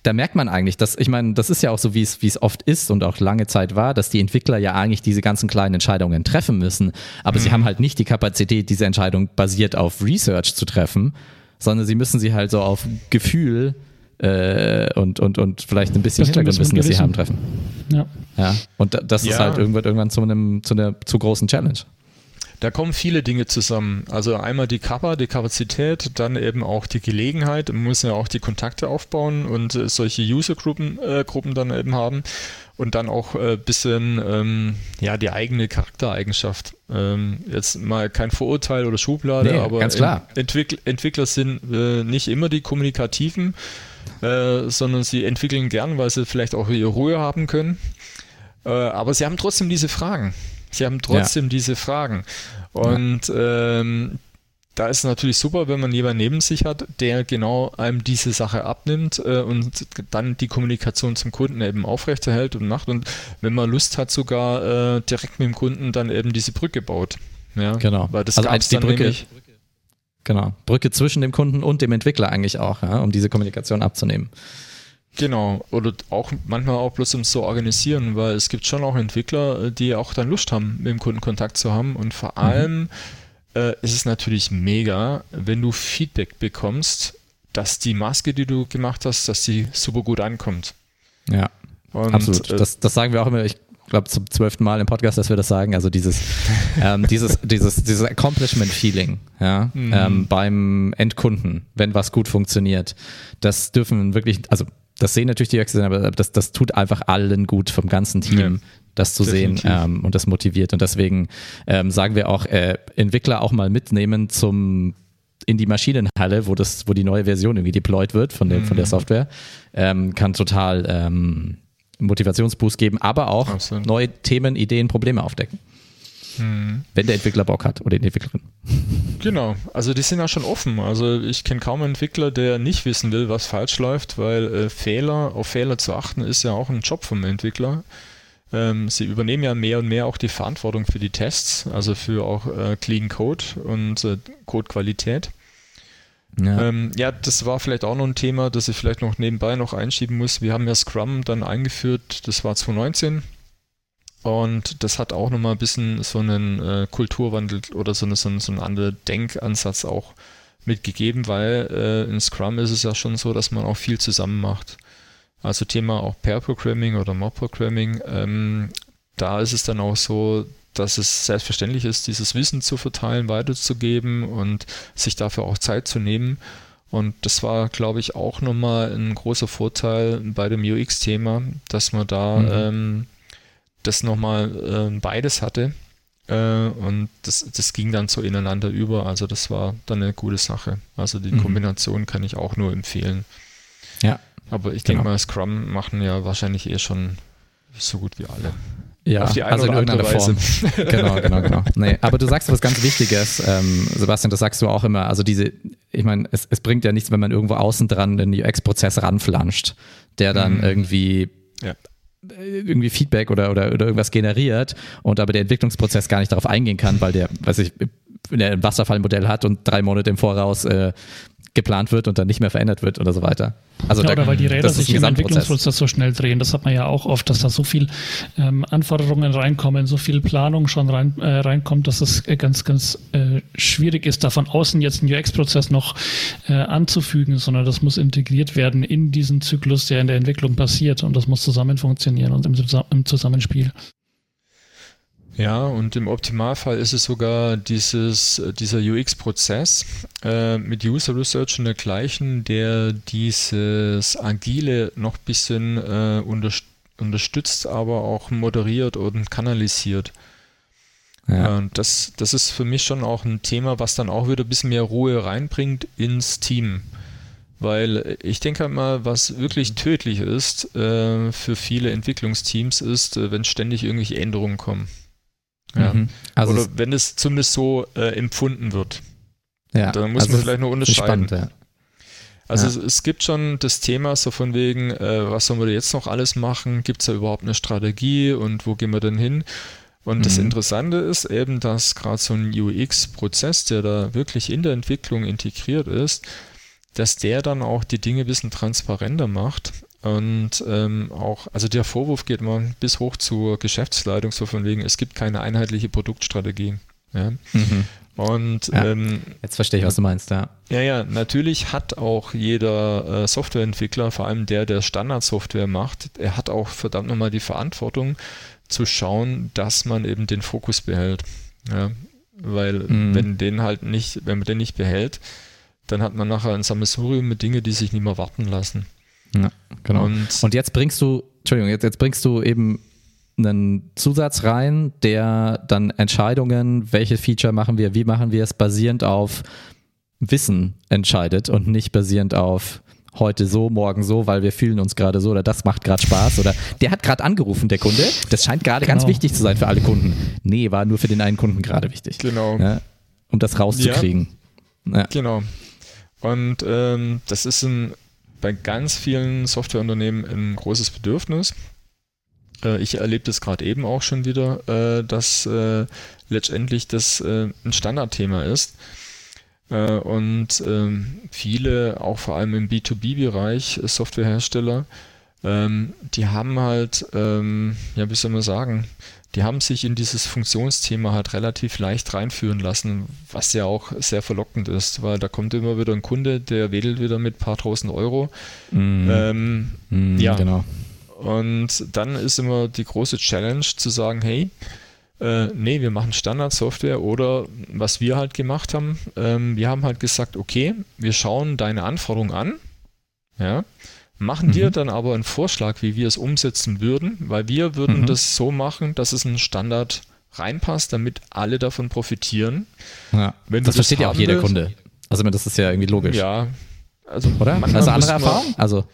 Da merkt man eigentlich, dass, ich meine, das ist ja auch so, wie es, wie es oft ist und auch lange Zeit war, dass die Entwickler ja eigentlich diese ganzen kleinen Entscheidungen treffen müssen, aber mhm. sie haben halt nicht die Kapazität, diese Entscheidung basiert auf Research zu treffen, sondern sie müssen sie halt so auf Gefühl äh, und, und, und vielleicht ein bisschen Hintergrundwissen, das sie haben, treffen. Ja. ja. Und das ja. ist halt irgendwann, irgendwann zu, einem, zu einer zu großen Challenge. Da kommen viele Dinge zusammen. Also einmal die Kappa, die Kapazität, dann eben auch die Gelegenheit. Man muss ja auch die Kontakte aufbauen und äh, solche User-Gruppen äh, Gruppen dann eben haben. Und dann auch ein äh, bisschen ähm, ja, die eigene Charaktereigenschaft. Ähm, jetzt mal kein Vorurteil oder Schublade, nee, aber Entwickler, Entwickler sind äh, nicht immer die kommunikativen äh, sondern sie entwickeln gern, weil sie vielleicht auch ihre Ruhe haben können. Äh, aber sie haben trotzdem diese Fragen. Sie haben trotzdem ja. diese Fragen. Und ja. ähm, da ist es natürlich super, wenn man jemanden neben sich hat, der genau einem diese Sache abnimmt äh, und dann die Kommunikation zum Kunden eben aufrechterhält und macht und wenn man Lust hat, sogar äh, direkt mit dem Kunden dann eben diese Brücke baut. Ja, genau. Weil das also als die Brücke, nämlich, Genau. Brücke zwischen dem Kunden und dem Entwickler eigentlich auch, ja, um diese Kommunikation abzunehmen. Genau, oder auch manchmal auch bloß um zu organisieren, weil es gibt schon auch Entwickler, die auch dann Lust haben, mit dem Kunden Kontakt zu haben. Und vor mhm. allem äh, ist es natürlich mega, wenn du Feedback bekommst, dass die Maske, die du gemacht hast, dass die super gut ankommt. Ja, und, absolut. Äh, das, das sagen wir auch immer. Ich glaube, zum zwölften Mal im Podcast, dass wir das sagen. Also dieses, ähm, dieses, dieses, dieses Accomplishment-Feeling ja, mhm. ähm, beim Endkunden, wenn was gut funktioniert. Das dürfen wirklich, also das sehen natürlich die UX, aber das, das tut einfach allen gut vom ganzen Team. Ja das zu Definitiv. sehen ähm, und das motiviert. Und deswegen ähm, sagen wir auch, äh, Entwickler auch mal mitnehmen zum in die Maschinenhalle, wo das, wo die neue Version irgendwie deployed wird von, dem, mhm. von der mhm. Software, ähm, kann total ähm, Motivationsboost geben, aber auch Absolut. neue Themen, Ideen, Probleme aufdecken. Hm. Wenn der Entwickler Bock hat oder die Entwicklerin. Genau, also die sind ja schon offen. Also ich kenne kaum einen Entwickler, der nicht wissen will, was falsch läuft, weil äh, Fehler, auf Fehler zu achten, ist ja auch ein Job vom Entwickler. Ähm, sie übernehmen ja mehr und mehr auch die Verantwortung für die Tests, also für auch äh, Clean Code und äh, Codequalität. Ja. Ähm, ja, das war vielleicht auch noch ein Thema, das ich vielleicht noch nebenbei noch einschieben muss. Wir haben ja Scrum dann eingeführt, das war 2019. Und das hat auch nochmal ein bisschen so einen äh, Kulturwandel oder so, eine, so, einen, so einen anderen Denkansatz auch mitgegeben, weil äh, in Scrum ist es ja schon so, dass man auch viel zusammen macht. Also Thema auch Pair Programming oder Mob Programming. Ähm, da ist es dann auch so, dass es selbstverständlich ist, dieses Wissen zu verteilen, weiterzugeben und sich dafür auch Zeit zu nehmen. Und das war, glaube ich, auch nochmal ein großer Vorteil bei dem UX-Thema, dass man da mhm. ähm, das nochmal äh, beides hatte. Äh, und das, das ging dann so ineinander über. Also das war dann eine gute Sache. Also die mhm. Kombination kann ich auch nur empfehlen. Ja. Aber ich denke genau. mal, Scrum machen ja wahrscheinlich eh schon so gut wie alle. Ja, auf die eine also in irgendeiner Weise. Form. genau, genau, genau. Nee, aber du sagst was ganz Wichtiges, ähm, Sebastian, das sagst du auch immer. Also diese, ich meine, es, es bringt ja nichts, wenn man irgendwo außen dran den UX-Prozess ranflanscht, der dann Mhm. irgendwie Ja. Irgendwie Feedback oder, oder, oder irgendwas generiert und aber der Entwicklungsprozess gar nicht darauf eingehen kann, weil der, weiß ich, wenn er ein Wasserfallmodell hat und drei Monate im Voraus äh, geplant wird und dann nicht mehr verändert wird oder so weiter. Also ja, da, oder weil die Räder sich im. Entwicklungsprozess so schnell drehen. Das hat man ja auch oft, dass da so viel ähm, Anforderungen reinkommen, so viel Planung schon rein, äh, reinkommt, dass es äh, ganz, ganz äh, schwierig ist, da von außen jetzt einen UX-Prozess noch äh, anzufügen, sondern das muss integriert werden in diesen Zyklus, der in der Entwicklung passiert und das muss zusammen funktionieren und im, im Zusammenspiel. Ja, und im Optimalfall ist es sogar dieses, äh, dieser UX-Prozess äh, mit User Research und dergleichen, der dieses Agile noch ein bisschen äh, unterst unterstützt, aber auch moderiert und kanalisiert. Ja. Und das, das ist für mich schon auch ein Thema, was dann auch wieder ein bisschen mehr Ruhe reinbringt ins Team. Weil ich denke mal, was wirklich tödlich ist äh, für viele Entwicklungsteams, ist, äh, wenn ständig irgendwelche Änderungen kommen. Ja. Mhm. Also Oder wenn es zumindest so äh, empfunden wird. ja, Da muss also man vielleicht noch ist unterscheiden. spannend, ja. Also Ja. es, es gibt schon das Thema so von wegen, äh, was sollen wir jetzt noch alles machen? Gibt es da überhaupt eine Strategie und wo gehen wir denn hin? Und das Mhm. Interessante ist eben, dass gerade so ein UX-Prozess, der da wirklich in der Entwicklung integriert ist, dass der dann auch die Dinge ein bisschen transparenter macht. Und ähm, auch, also der Vorwurf geht mal bis hoch zur Geschäftsleitung, so von wegen, es gibt keine einheitliche Produktstrategie. Ja? Mhm. Und Ja. ähm, Jetzt verstehe ich, was du meinst, ja. ja, ja, natürlich hat auch jeder äh, Softwareentwickler, vor allem der, der Standardsoftware macht, er hat auch verdammt nochmal die Verantwortung zu schauen, dass man eben den Fokus behält. Ja, weil Mhm. wenn den halt nicht, wenn man den nicht behält, dann hat man nachher ein Sammelsurium mit Dingen, die sich nicht mehr warten lassen. Ja genau. Und, Und jetzt bringst du, Entschuldigung, jetzt, jetzt bringst du eben einen Zusatz rein, der dann Entscheidungen, welche Feature machen wir, wie machen wir es, basierend auf Wissen entscheidet und nicht basierend auf heute so, morgen so, weil wir fühlen uns gerade so oder das macht gerade Spaß oder der hat gerade angerufen, der Kunde. Das scheint gerade ganz Genau. wichtig zu sein für alle Kunden. Nee, war nur für den einen Kunden gerade wichtig. genau. Ja, um das rauszukriegen. Ja. Genau. Und ähm, das ist ein, bei ganz vielen Softwareunternehmen ein großes Bedürfnis. Äh, ich erlebe das gerade eben auch schon wieder, äh, dass äh, letztendlich das ein Standardthema ist. Und ähm, viele, auch vor allem im B2B-Bereich, äh, Softwarehersteller, ähm, die haben halt, ähm, ja, wie soll man sagen, die haben sich in dieses Funktionsthema halt relativ leicht reinführen lassen, was ja auch sehr verlockend ist, weil da kommt immer wieder ein Kunde, der wedelt wieder mit ein paar tausend Euro. Mhm. Ähm, Mhm, ja. Genau. und dann ist immer die große Challenge zu sagen, hey, äh, nee, wir machen Standardsoftware oder was wir halt gemacht haben, ähm, wir haben halt gesagt, okay, wir schauen deine Anforderungen an, ja, machen Mhm. dir dann aber einen Vorschlag, wie wir es umsetzen würden, weil wir würden Mhm. das so machen, dass es in einen Standard reinpasst, damit alle davon profitieren. Ja. Wenn das das versteht ja auch jeder willst- Kunde. Also das ist ja irgendwie logisch. Ja, also Oder? Also andere Erfahrung? Also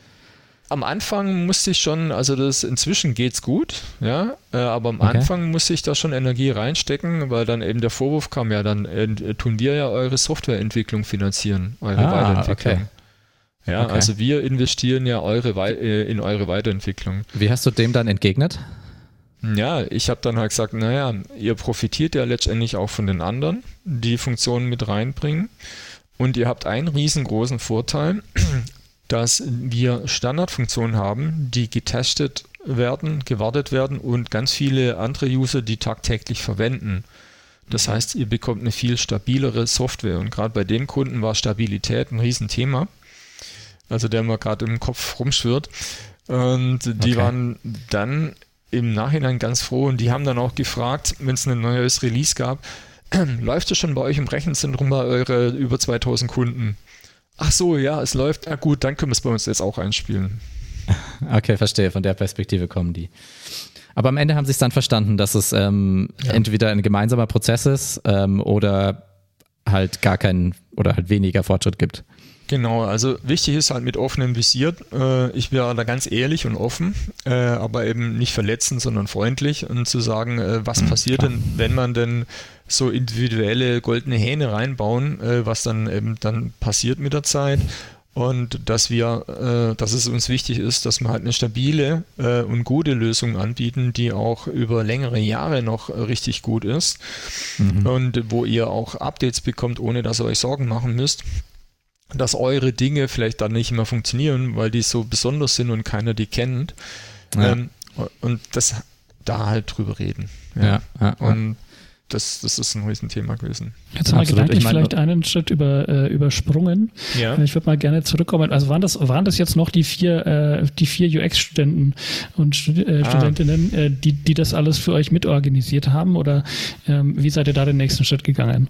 Am Anfang musste ich schon, also das inzwischen geht's gut, ja, äh, aber am Okay. Anfang musste ich da schon Energie reinstecken, weil dann eben der Vorwurf kam, ja, dann äh, tun wir ja eure Softwareentwicklung finanzieren, eure Ah, Weiterentwicklung. okay. Ja, Okay. also wir investieren ja eure Wei äh, in eure Weiterentwicklung. wie hast du dem dann entgegnet? Ja, ich habe dann halt gesagt, naja, ihr profitiert ja letztendlich auch von den anderen, die Funktionen mit reinbringen. Und ihr habt einen riesengroßen Vorteil, dass wir Standardfunktionen haben, die getestet werden, gewartet werden und ganz viele andere User, die tagtäglich verwenden. Das heißt, ihr bekommt eine viel stabilere Software. Und gerade bei dem Kunden war Stabilität ein Riesenthema. Also der mir gerade im Kopf rumschwirrt. Und die Okay. waren dann im Nachhinein ganz froh und die haben dann auch gefragt, wenn es ein neues Release gab, läuft es schon bei euch im Rechenzentrum bei eure über 2000 Kunden? Ach so, ja, es läuft. Ja gut, dann können wir es bei uns jetzt auch einspielen. Okay, verstehe. Von der Perspektive kommen die. Aber am Ende haben sie es dann verstanden, dass es ähm, Ja. entweder ein gemeinsamer Prozess ist ähm, oder halt gar keinen oder halt weniger Fortschritt gibt. Genau, also wichtig ist halt mit offenem Visier. Äh, ich wäre da ganz ehrlich und offen, äh, aber eben nicht verletzend, sondern freundlich und zu sagen, äh, was mhm, passiert klar. denn, wenn man denn so individuelle goldene Hähne reinbauen, äh, was dann eben dann passiert mit der Zeit und dass wir, äh, dass es uns wichtig ist, dass wir halt eine stabile äh, und gute Lösung anbieten, die auch über längere Jahre noch richtig gut ist mhm. und wo ihr auch Updates bekommt, ohne dass ihr euch Sorgen machen müsst dass eure Dinge vielleicht dann nicht mehr funktionieren, weil die so besonders sind und keiner die kennt. Ja. Ähm, und das da halt drüber reden. Ja. ja, ja und das, das ist ein Riesenthema gewesen. Jetzt haben wir gedanklich ich vielleicht einen Schritt über, äh, übersprungen. Ja. Ich würde mal gerne zurückkommen. Also waren das, waren das jetzt noch die vier, äh, die vier UX-Studenten und Stud äh, ah. Studentinnen, äh, die, die das alles für euch mitorganisiert haben? Oder ähm, wie seid ihr da den nächsten Schritt gegangen?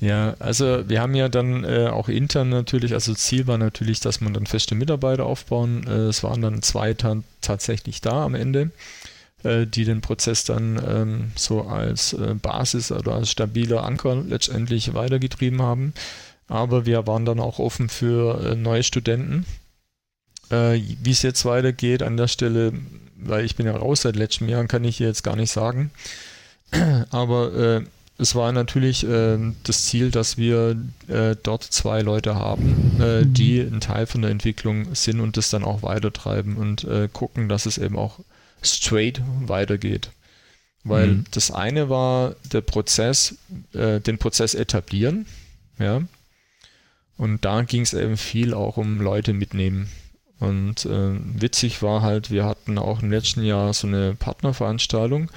Ja, also wir haben ja dann äh, auch intern natürlich, also Ziel war natürlich, dass man dann feste Mitarbeiter aufbauen. Äh, es waren dann zwei tatsächlich da am Ende. Äh, die den Prozess dann ähm, so als äh, Basis oder als stabiler Anker letztendlich weitergetrieben haben. Aber wir waren dann auch offen für äh, neue Studenten. Äh, Wie es jetzt weitergeht an der Stelle, weil ich bin ja raus seit letztem Jahr, kann ich hier jetzt gar nicht sagen. Aber äh, es war natürlich äh, das Ziel, dass wir äh, dort zwei Leute haben, äh, mhm. die ein Teil von der Entwicklung sind und das dann auch weitertreiben und gucken, dass es eben auch straight weitergeht. Weil mhm. das eine war der Prozess, äh, den Prozess etablieren, ja. Und da ging es eben viel auch um Leute mitnehmen. Und äh, witzig war halt, wir hatten auch im letzten Jahr so eine Partnerveranstaltung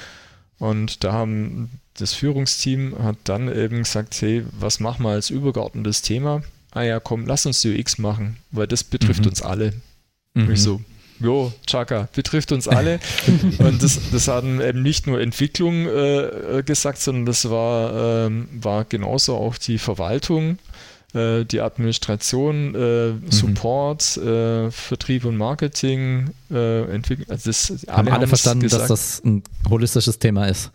und da haben das Führungsteam hat dann eben gesagt, hey, was machen wir als übergeordnetes Thema? Ah ja, komm, lass uns UX machen, weil das betrifft mhm. uns alle. Mhm. ich so, Jo, Chaka, betrifft uns alle. und das, das haben eben nicht nur Entwicklung äh, gesagt, sondern das war, ähm, war genauso auch die Verwaltung, äh, die Administration, äh, mhm. Support, äh, Vertrieb und Marketing, äh, Entwicklung. Also das, haben alle, alle verstanden, gesagt, dass das ein holistisches Thema ist.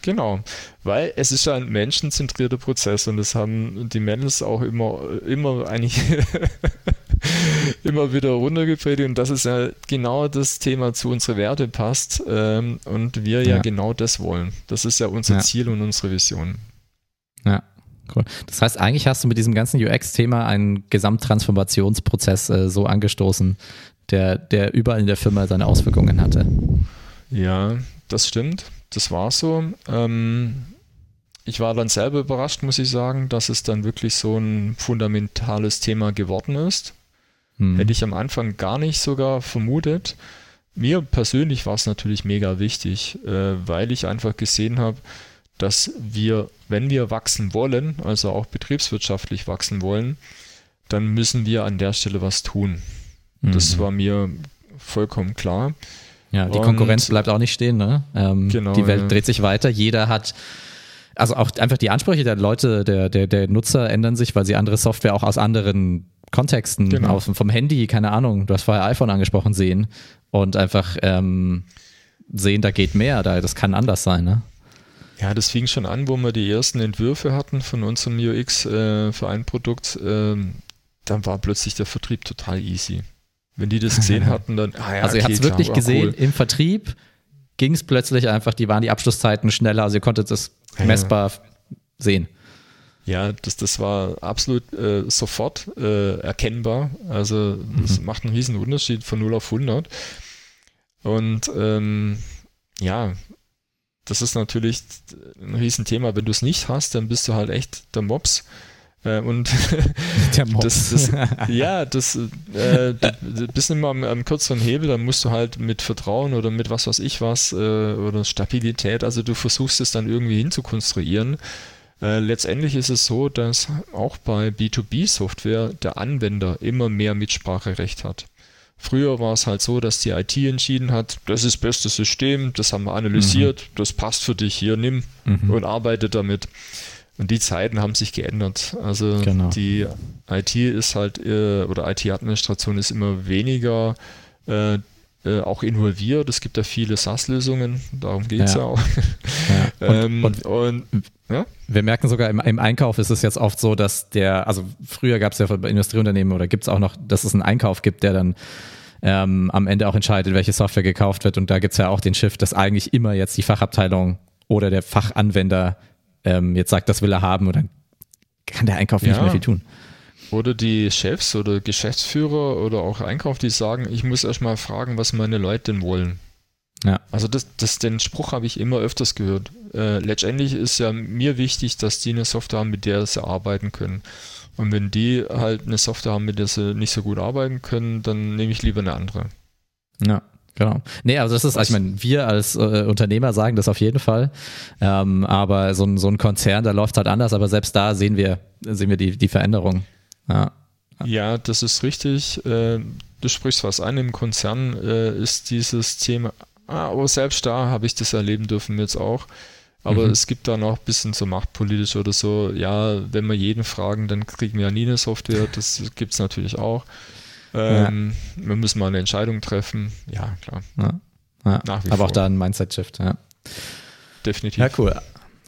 Genau, weil es ist ja ein menschenzentrierter Prozess und das haben die Mädels auch immer, immer eigentlich immer wieder runtergepredigt und das ist ja genau das Thema zu unsere Werte passt ähm, und wir ja. ja. genau das wollen. Das ist ja unser ja. Ziel und unsere Vision. Ja. Cool. Das heißt, eigentlich hast du mit diesem ganzen UX-Thema einen Gesamttransformationsprozess äh, so angestoßen, der, der überall in der Firma seine Auswirkungen hatte. Ja, das stimmt. Das war so. Ähm, ich war dann selber überrascht, muss ich sagen, dass es dann wirklich so ein fundamentales Thema geworden ist. Hm. Hätte ich am Anfang gar nicht sogar vermutet. Mir persönlich war es natürlich mega wichtig, äh, weil ich einfach gesehen habe, dass wir, wenn wir wachsen wollen, also auch betriebswirtschaftlich wachsen wollen, dann müssen wir an der Stelle was tun. Mhm. Das war mir vollkommen klar. Ja, die Und, Konkurrenz bleibt auch nicht stehen, ne? Ähm, genau, die Welt ja. dreht sich weiter, jeder hat also auch einfach die Ansprüche der Leute, der, der, der Nutzer ändern sich, weil sie andere Software auch aus anderen Kontexten genau. aus, vom Handy, keine Ahnung, du hast vorher iPhone angesprochen, sehen und einfach ähm, sehen, da geht mehr, da, das kann anders sein, ne? Ja, das fing schon an, wo wir die ersten Entwürfe hatten von unserem UX äh, für ein Produkt. Äh, dann war plötzlich der Vertrieb total easy. Wenn die das gesehen hatten, dann. Ah ja, also, ihr habt es wirklich klar, gesehen, cool. im Vertrieb ging es plötzlich einfach, die waren die Abschlusszeiten schneller, also ihr konntet es messbar ja. sehen. Ja, das, das war absolut äh, sofort äh, erkennbar. Also das mhm. macht einen riesen Unterschied von 0 auf 100. Und ähm, ja, das ist natürlich ein Riesenthema. Wenn du es nicht hast, dann bist du halt echt der Mops. Äh, und der Mops. Das, das, ja, das äh, du bist immer am, am, kürzeren Hebel, dann musst du halt mit Vertrauen oder mit was weiß ich was äh, oder Stabilität, also du versuchst es dann irgendwie hinzukonstruieren. Äh, letztendlich ist es so, dass auch bei B2B-Software der Anwender immer mehr Mitspracherecht hat. Früher war es halt so, dass die IT entschieden hat, das ist das beste System, das haben wir analysiert, mhm. das passt für dich, hier nimm mhm. und arbeite damit. Und die Zeiten haben sich geändert. Also genau. die IT ist halt, äh, oder IT-Administration ist immer weniger äh, äh, auch involviert. Es gibt ja viele SaaS-Lösungen, darum geht es ja. ja. auch. Ja. Ähm, und, und, ja? Wir merken sogar im, im, Einkauf ist es jetzt oft so, dass der, also früher gab es ja bei Industrieunternehmen oder gibt es auch noch, dass es einen Einkauf gibt, der dann ähm, am Ende auch entscheidet, welche Software gekauft wird. Und da gibt es ja auch den Shift, dass eigentlich immer jetzt die Fachabteilung oder der Fachanwender ähm, jetzt sagt, das will er haben und dann kann der Einkauf nicht mehr viel tun. Oder die Chefs oder Geschäftsführer oder auch Einkauf, die sagen, ich muss erstmal fragen, was meine Leute denn wollen. Ja. Also das, das, den Spruch habe ich immer öfters gehört. Äh, letztendlich ist ja mir wichtig, dass die eine Software haben, mit der sie arbeiten können. Und wenn die halt eine Software haben, mit der sie nicht so gut arbeiten können, dann nehme ich lieber eine andere. Ja, genau. Nee, also das ist, also ich meine, wir als äh, Unternehmer sagen das auf jeden Fall. Ähm, aber so ein, so ein Konzern, da läuft halt anders, aber selbst da sehen wir, sehen wir die, die Veränderung. Ja. ja, das ist richtig. Äh, du sprichst was an. Im Konzern äh, ist dieses Thema, ah, aber selbst da habe ich das erleben dürfen jetzt auch. Aber mhm. es gibt da noch ein bisschen so machtpolitisch oder so, ja, wenn wir jeden fragen, dann kriegen wir ja nie eine Software. Das gibt es natürlich auch. Ähm, ja. Wir müssen mal eine Entscheidung treffen. Ja, klar. Ja. Ja. Aber vor. auch da ein Mindset-Shift, ja. Definitiv. Ja, cool.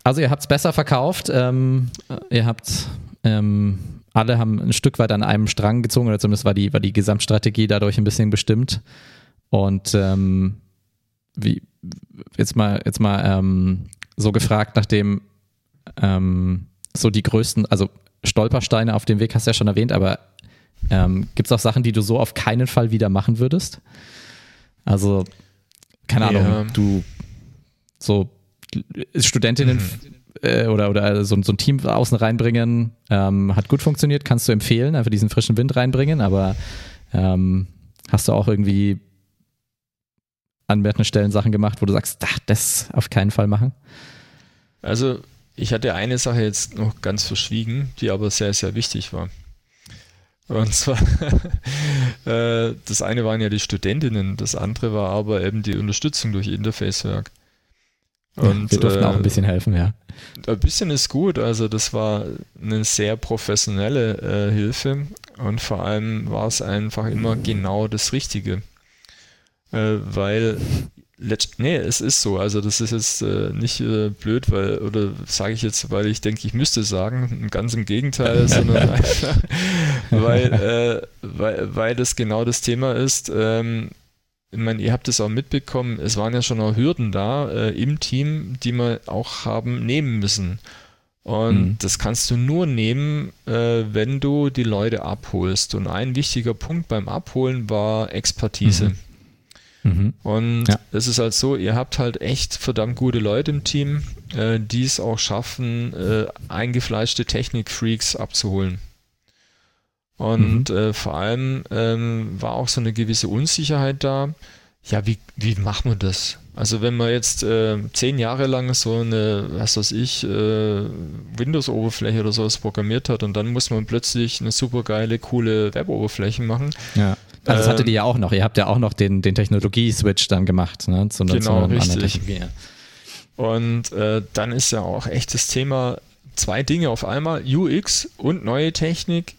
Also ihr habt es besser verkauft. Ähm, ihr habt ähm, alle haben ein Stück weit an einem Strang gezogen, oder zumindest war die, war die Gesamtstrategie dadurch ein bisschen bestimmt. Und ähm, wie, jetzt mal, jetzt mal ähm, so gefragt, nachdem ähm, so die größten, also Stolpersteine auf dem Weg hast du ja schon erwähnt, aber ähm, gibt es auch Sachen, die du so auf keinen Fall wieder machen würdest? Also, keine Ahnung, ja. du so Studentinnen mhm. Äh, oder, oder so, so, ein Team außen reinbringen, ähm, hat gut funktioniert, kannst du empfehlen, einfach diesen frischen Wind reinbringen, aber ähm, hast du auch irgendwie an mehreren Stellen Sachen gemacht, wo du sagst, ach, das auf keinen Fall machen? Also, ich hatte eine Sache jetzt noch ganz verschwiegen, die aber sehr, sehr wichtig war. Und zwar, äh, das eine waren ja die Studentinnen, das andere war aber eben die Unterstützung durch Interfacewerk. Und, wir durften äh, auch ein bisschen helfen, ja. Ein bisschen ist gut, also das war eine sehr professionelle äh, Hilfe und vor allem war es einfach immer genau das Richtige äh, weil nee, es ist so. Also das ist jetzt äh, nicht äh, blöd, weil, oder sage ich jetzt, weil ich denke, ich müsste sagen, ganz im Gegenteil, sondern einfach, weil, äh, weil, weil das genau das Thema ist. Ähm, ich meine, ihr habt es auch mitbekommen, es waren ja schon auch Hürden da äh, im Team, die wir auch haben nehmen müssen. Und mhm. das kannst du nur nehmen, äh, wenn du die Leute abholst. Und ein wichtiger Punkt beim Abholen war Expertise. Mhm. Mhm. Und ja. es ist halt so, ihr habt halt echt verdammt gute Leute im Team, äh, die es auch schaffen, äh, eingefleischte Technik-Freaks abzuholen. Und mhm. äh, vor allem ähm, war auch so eine gewisse Unsicherheit da. Ja, wie, wie machen wir das? Also wenn man jetzt äh, zehn Jahre lang so eine, was weiß ich, äh, Windows-Oberfläche oder sowas programmiert hat und dann muss man plötzlich eine super geile, coole Web-Oberfläche machen. Ja also das hattet ihr ja auch noch. Ihr habt ja auch noch den, den Technologie-Switch dann gemacht, ne? Zu, genau, zu einer richtig. Technologie. Und äh, dann ist ja auch echt das Thema zwei Dinge auf einmal, UX und neue Technik.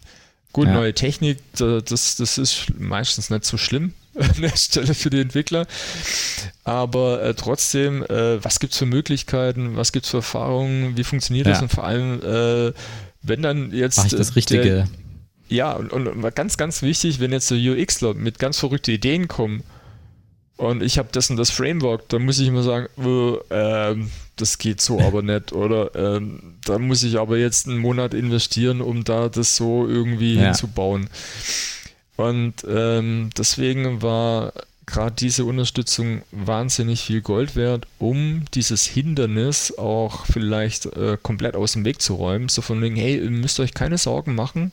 Gut, ja. neue Technik, das, das ist meistens nicht so schlimm an der Stelle für die Entwickler. Aber äh, trotzdem, äh, was gibt es für Möglichkeiten, was gibt es für Erfahrungen, wie funktioniert ja. das und vor allem, äh, wenn dann jetzt. Mach ich das Richtige. Der, ja, und, und ganz, ganz wichtig, wenn jetzt so UXler mit ganz verrückten Ideen kommen und ich habe das und das Framework, dann muss ich immer sagen, äh, das geht so aber nicht. Oder äh, da muss ich aber jetzt einen Monat investieren, um da das so irgendwie ja. hinzubauen. Und ähm, deswegen war gerade diese Unterstützung wahnsinnig viel Gold wert, um dieses Hindernis auch vielleicht äh, komplett aus dem Weg zu räumen. So von wegen, hey, ihr müsst euch keine Sorgen machen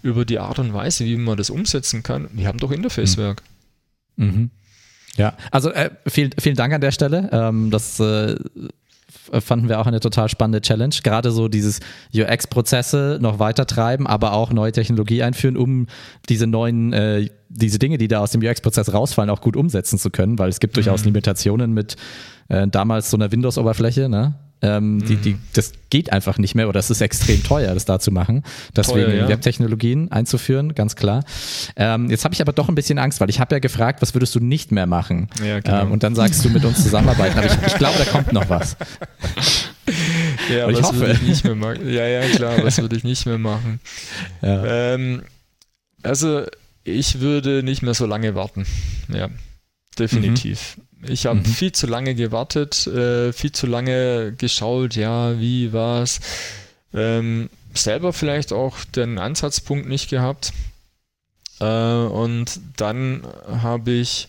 über die Art und Weise, wie man das umsetzen kann. Wir haben doch Interfacewerk. Mhm. Ja, also äh, vielen, vielen Dank an der Stelle. Ähm, das äh, fanden wir auch eine total spannende Challenge. Gerade so dieses UX-Prozesse noch weiter treiben, aber auch neue Technologie einführen, um diese neuen, äh, diese Dinge, die da aus dem UX-Prozess rausfallen, auch gut umsetzen zu können, weil es gibt durchaus mhm. Limitationen mit äh, damals so einer Windows-Oberfläche, ne? Ähm, mhm. die, die, das geht einfach nicht mehr oder es ist extrem teuer, das da zu machen. Deswegen teuer, ja. Webtechnologien einzuführen, ganz klar. Ähm, jetzt habe ich aber doch ein bisschen Angst, weil ich habe ja gefragt, was würdest du nicht mehr machen? Ja, genau. ähm, und dann sagst du mit uns zusammenarbeiten. aber ich, ich glaube, da kommt noch was. Ja, ich was hoffe. würde ich nicht mehr machen? Ja, ja, klar, was würde ich nicht mehr machen? Ja. Ähm, also, ich würde nicht mehr so lange warten. Ja, definitiv. Mhm. Ich habe mhm. viel zu lange gewartet, äh, viel zu lange geschaut, ja, wie, was. Ähm, selber vielleicht auch den Ansatzpunkt nicht gehabt. Äh, und dann habe ich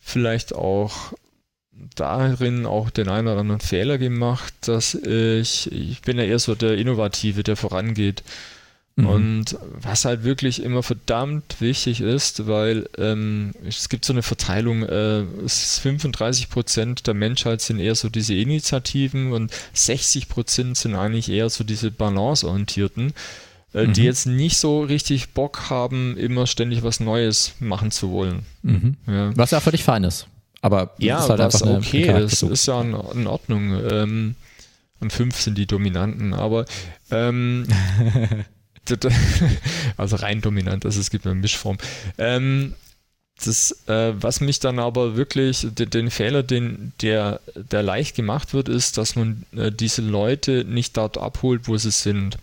vielleicht auch darin auch den einen oder anderen Fehler gemacht, dass ich, ich bin ja eher so der Innovative, der vorangeht. Mhm. Und was halt wirklich immer verdammt wichtig ist, weil ähm, es gibt so eine Verteilung, äh, 35 Prozent der Menschheit sind eher so diese Initiativen und 60 Prozent sind eigentlich eher so diese balanceorientierten, äh, mhm. die jetzt nicht so richtig Bock haben, immer ständig was Neues machen zu wollen. Mhm. Ja. Was ja völlig fein ist. Aber ja, ist halt was einfach okay, das ist ja in, in Ordnung. Ähm, und fünf sind die Dominanten, aber ähm, also rein dominant, also es gibt eine Mischform. Ähm, das, äh, was mich dann aber wirklich, den, den, Fehler, den, der, der leicht gemacht wird, ist, dass man äh, diese Leute nicht dort abholt, wo sie sind.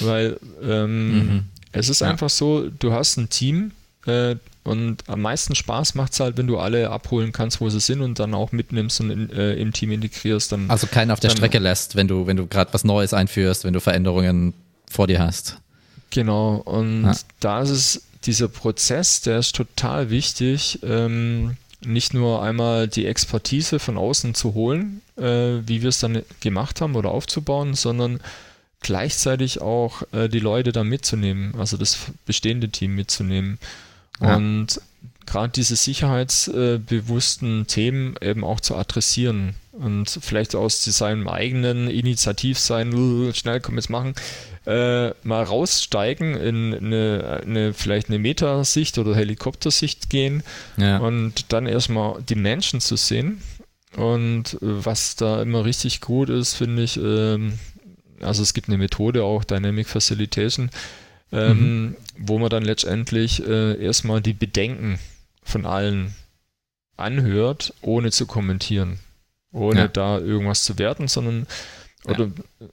Weil ähm, mhm. es ist ja. einfach so, du hast ein Team äh, und am meisten Spaß macht es halt, wenn du alle abholen kannst, wo sie sind und dann auch mitnimmst und in, äh, im Team integrierst. Dann, also keinen auf der Strecke lässt, wenn du, wenn du gerade was Neues einführst, wenn du Veränderungen vor dir hast. Genau, und ja. da ist es dieser Prozess, der ist total wichtig, ähm, nicht nur einmal die Expertise von außen zu holen, äh, wie wir es dann gemacht haben oder aufzubauen, sondern gleichzeitig auch äh, die Leute da mitzunehmen, also das bestehende Team mitzunehmen. Ja. Und gerade diese sicherheitsbewussten Themen eben auch zu adressieren und vielleicht aus seinem eigenen Initiativsein, schnell komm jetzt machen, äh, mal raussteigen in eine, eine vielleicht eine Metasicht oder Helikoptersicht gehen ja. und dann erstmal die Menschen zu sehen. Und äh, was da immer richtig gut ist, finde ich, ähm, also es gibt eine Methode auch, Dynamic Facilitation, ähm, mhm. wo man dann letztendlich äh, erstmal die Bedenken von allen anhört, ohne zu kommentieren, ohne ja. da irgendwas zu werten, sondern oder ja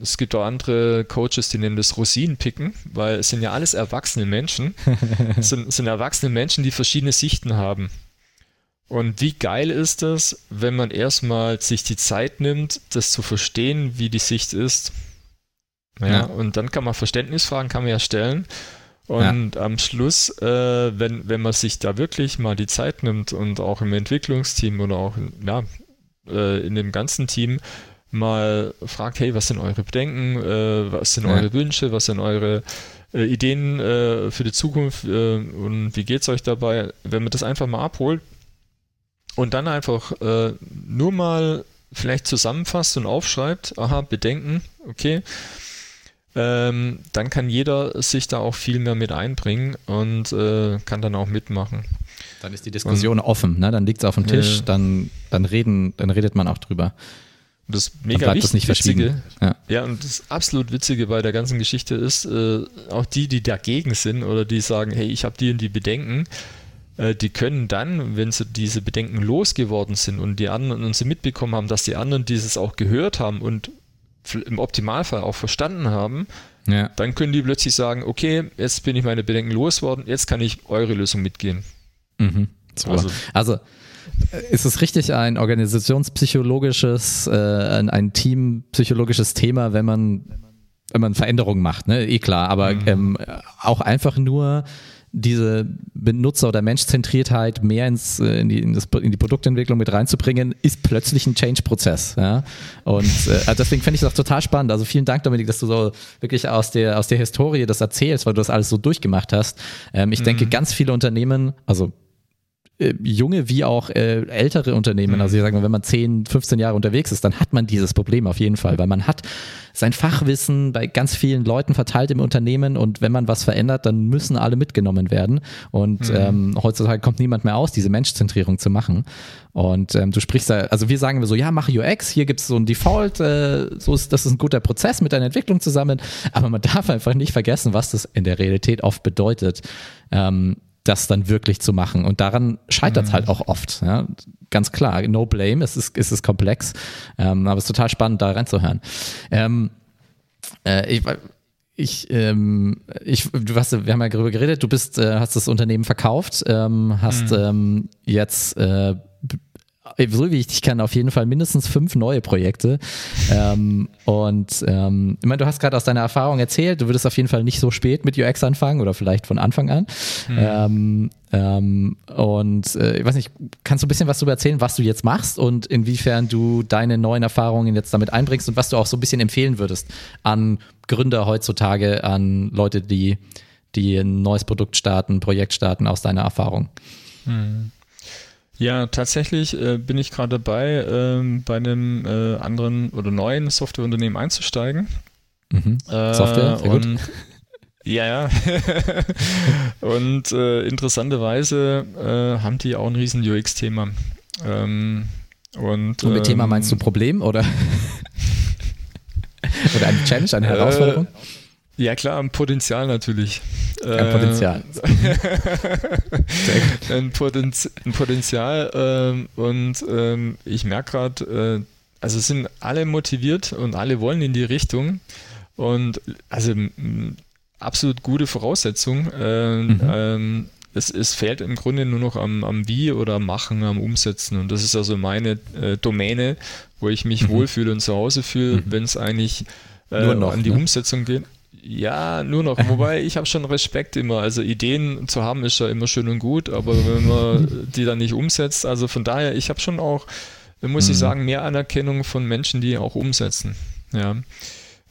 es gibt auch andere Coaches, die nennen das Rosinenpicken, weil es sind ja alles erwachsene Menschen. es sind, sind erwachsene Menschen, die verschiedene Sichten haben. Und wie geil ist das, wenn man erstmal sich die Zeit nimmt, das zu verstehen, wie die Sicht ist. Ja, ja. und dann kann man Verständnisfragen kann man ja stellen. Und ja. am Schluss, äh, wenn, wenn man sich da wirklich mal die Zeit nimmt und auch im Entwicklungsteam oder auch ja, äh, in dem ganzen Team mal fragt, hey, was sind eure Bedenken, äh, was sind ja. eure Wünsche, was sind eure äh, Ideen äh, für die Zukunft äh, und wie geht es euch dabei, wenn man das einfach mal abholt und dann einfach äh, nur mal vielleicht zusammenfasst und aufschreibt, aha, Bedenken, okay, ähm, dann kann jeder sich da auch viel mehr mit einbringen und äh, kann dann auch mitmachen. Dann ist die Diskussion und, offen, ne? dann liegt es auf dem Tisch, dann, dann, reden, dann redet man auch drüber. Das mega wichtig, nicht Witzige, ja. ja. und das absolut Witzige bei der ganzen Geschichte ist, äh, auch die, die dagegen sind oder die sagen, hey, ich habe die und die Bedenken, äh, die können dann, wenn sie diese Bedenken losgeworden sind und die anderen und sie mitbekommen haben, dass die anderen dieses auch gehört haben und im Optimalfall auch verstanden haben, ja. dann können die plötzlich sagen, okay, jetzt bin ich meine Bedenken losgeworden, jetzt kann ich eure Lösung mitgehen. Mhm. Also, also ist es richtig ein organisationspsychologisches, äh, ein, ein teampsychologisches Thema, wenn man, wenn man Veränderungen macht, ne? Eh klar, aber mhm. ähm, auch einfach nur diese Benutzer- oder Menschzentriertheit mehr ins, äh, in, die, in, das, in die Produktentwicklung mit reinzubringen, ist plötzlich ein Change-Prozess. Ja? Und äh, also deswegen finde ich das total spannend. Also vielen Dank, Dominik, dass du so wirklich aus der, aus der Historie das erzählst, weil du das alles so durchgemacht hast. Ähm, ich mhm. denke, ganz viele Unternehmen, also äh, junge wie auch äh, ältere Unternehmen, also ich sage mal, wenn man 10, 15 Jahre unterwegs ist, dann hat man dieses Problem auf jeden Fall, weil man hat sein Fachwissen bei ganz vielen Leuten verteilt im Unternehmen und wenn man was verändert, dann müssen alle mitgenommen werden. Und mhm. ähm, heutzutage kommt niemand mehr aus, diese Menschzentrierung zu machen. Und ähm, du sprichst da, also wir sagen so, ja, mach UX, hier gibt es so ein Default, äh, so ist, das ist ein guter Prozess mit deiner Entwicklung zusammen, aber man darf einfach nicht vergessen, was das in der Realität oft bedeutet. Ähm, das dann wirklich zu machen. Und daran scheitert es mhm. halt auch oft. Ja? Ganz klar, no blame, es ist, es ist komplex, ähm, aber es ist total spannend, da reinzuhören. Ähm, äh, ich, ich, ähm, ich, du hast, wir haben ja darüber geredet, du bist, äh, hast das Unternehmen verkauft, ähm, hast mhm. ähm, jetzt äh, so wie ich dich kenne, auf jeden Fall mindestens fünf neue Projekte. ähm, und ähm, ich meine, du hast gerade aus deiner Erfahrung erzählt, du würdest auf jeden Fall nicht so spät mit UX anfangen oder vielleicht von Anfang an. Mhm. Ähm, und äh, ich weiß nicht, kannst du ein bisschen was darüber erzählen, was du jetzt machst und inwiefern du deine neuen Erfahrungen jetzt damit einbringst und was du auch so ein bisschen empfehlen würdest an Gründer heutzutage, an Leute, die, die ein neues Produkt starten, Projekt starten aus deiner Erfahrung? Mhm. Ja, tatsächlich äh, bin ich gerade dabei, äh, bei einem äh, anderen oder neuen Softwareunternehmen einzusteigen. Mhm. Äh, Software, sehr und, Ja, ja. und äh, interessanterweise äh, haben die auch ein riesen UX-Thema. Ähm, und, und mit ähm, Thema meinst du Problem oder? oder eine Challenge, eine Herausforderung? Ja, klar, ein Potenzial natürlich. Ein Potenzial. ein, Potenz ein Potenzial ähm, und ähm, ich merke gerade, äh, also sind alle motiviert und alle wollen in die Richtung und also absolut gute Voraussetzung. Äh, mhm. ähm, es, es, fehlt im Grunde nur noch am, am Wie oder am Machen, am Umsetzen. Und das ist also meine äh, Domäne, wo ich mich mhm. wohlfühle und zu Hause fühle, mhm. wenn es eigentlich äh, noch, an die ne? Umsetzung geht. Ja, nur noch. Wobei ich habe schon Respekt immer. Also Ideen zu haben ist ja immer schön und gut, aber wenn man die dann nicht umsetzt, also von daher, ich habe schon auch, muss mhm. ich sagen, mehr Anerkennung von Menschen, die auch umsetzen. Ja.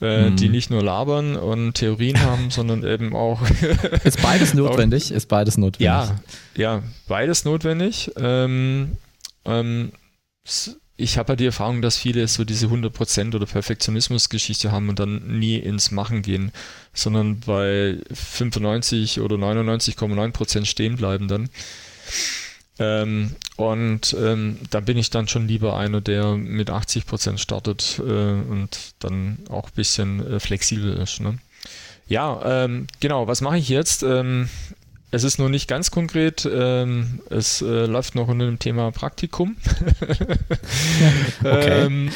Äh, mhm. Die nicht nur labern und Theorien haben, sondern eben auch. ist beides notwendig? Ist beides notwendig? Ja, ja, beides notwendig. Ähm, ähm, ich habe halt die Erfahrung, dass viele so diese 100% oder Perfektionismus-Geschichte haben und dann nie ins Machen gehen, sondern bei 95 oder 99,9% stehen bleiben dann. Ähm, und ähm, da bin ich dann schon lieber einer, der mit 80% startet äh, und dann auch ein bisschen äh, flexibel ist. Ne? Ja, ähm, genau, was mache ich jetzt? Ähm, es ist noch nicht ganz konkret. Ähm, es äh, läuft noch unter dem Thema Praktikum. okay. ähm,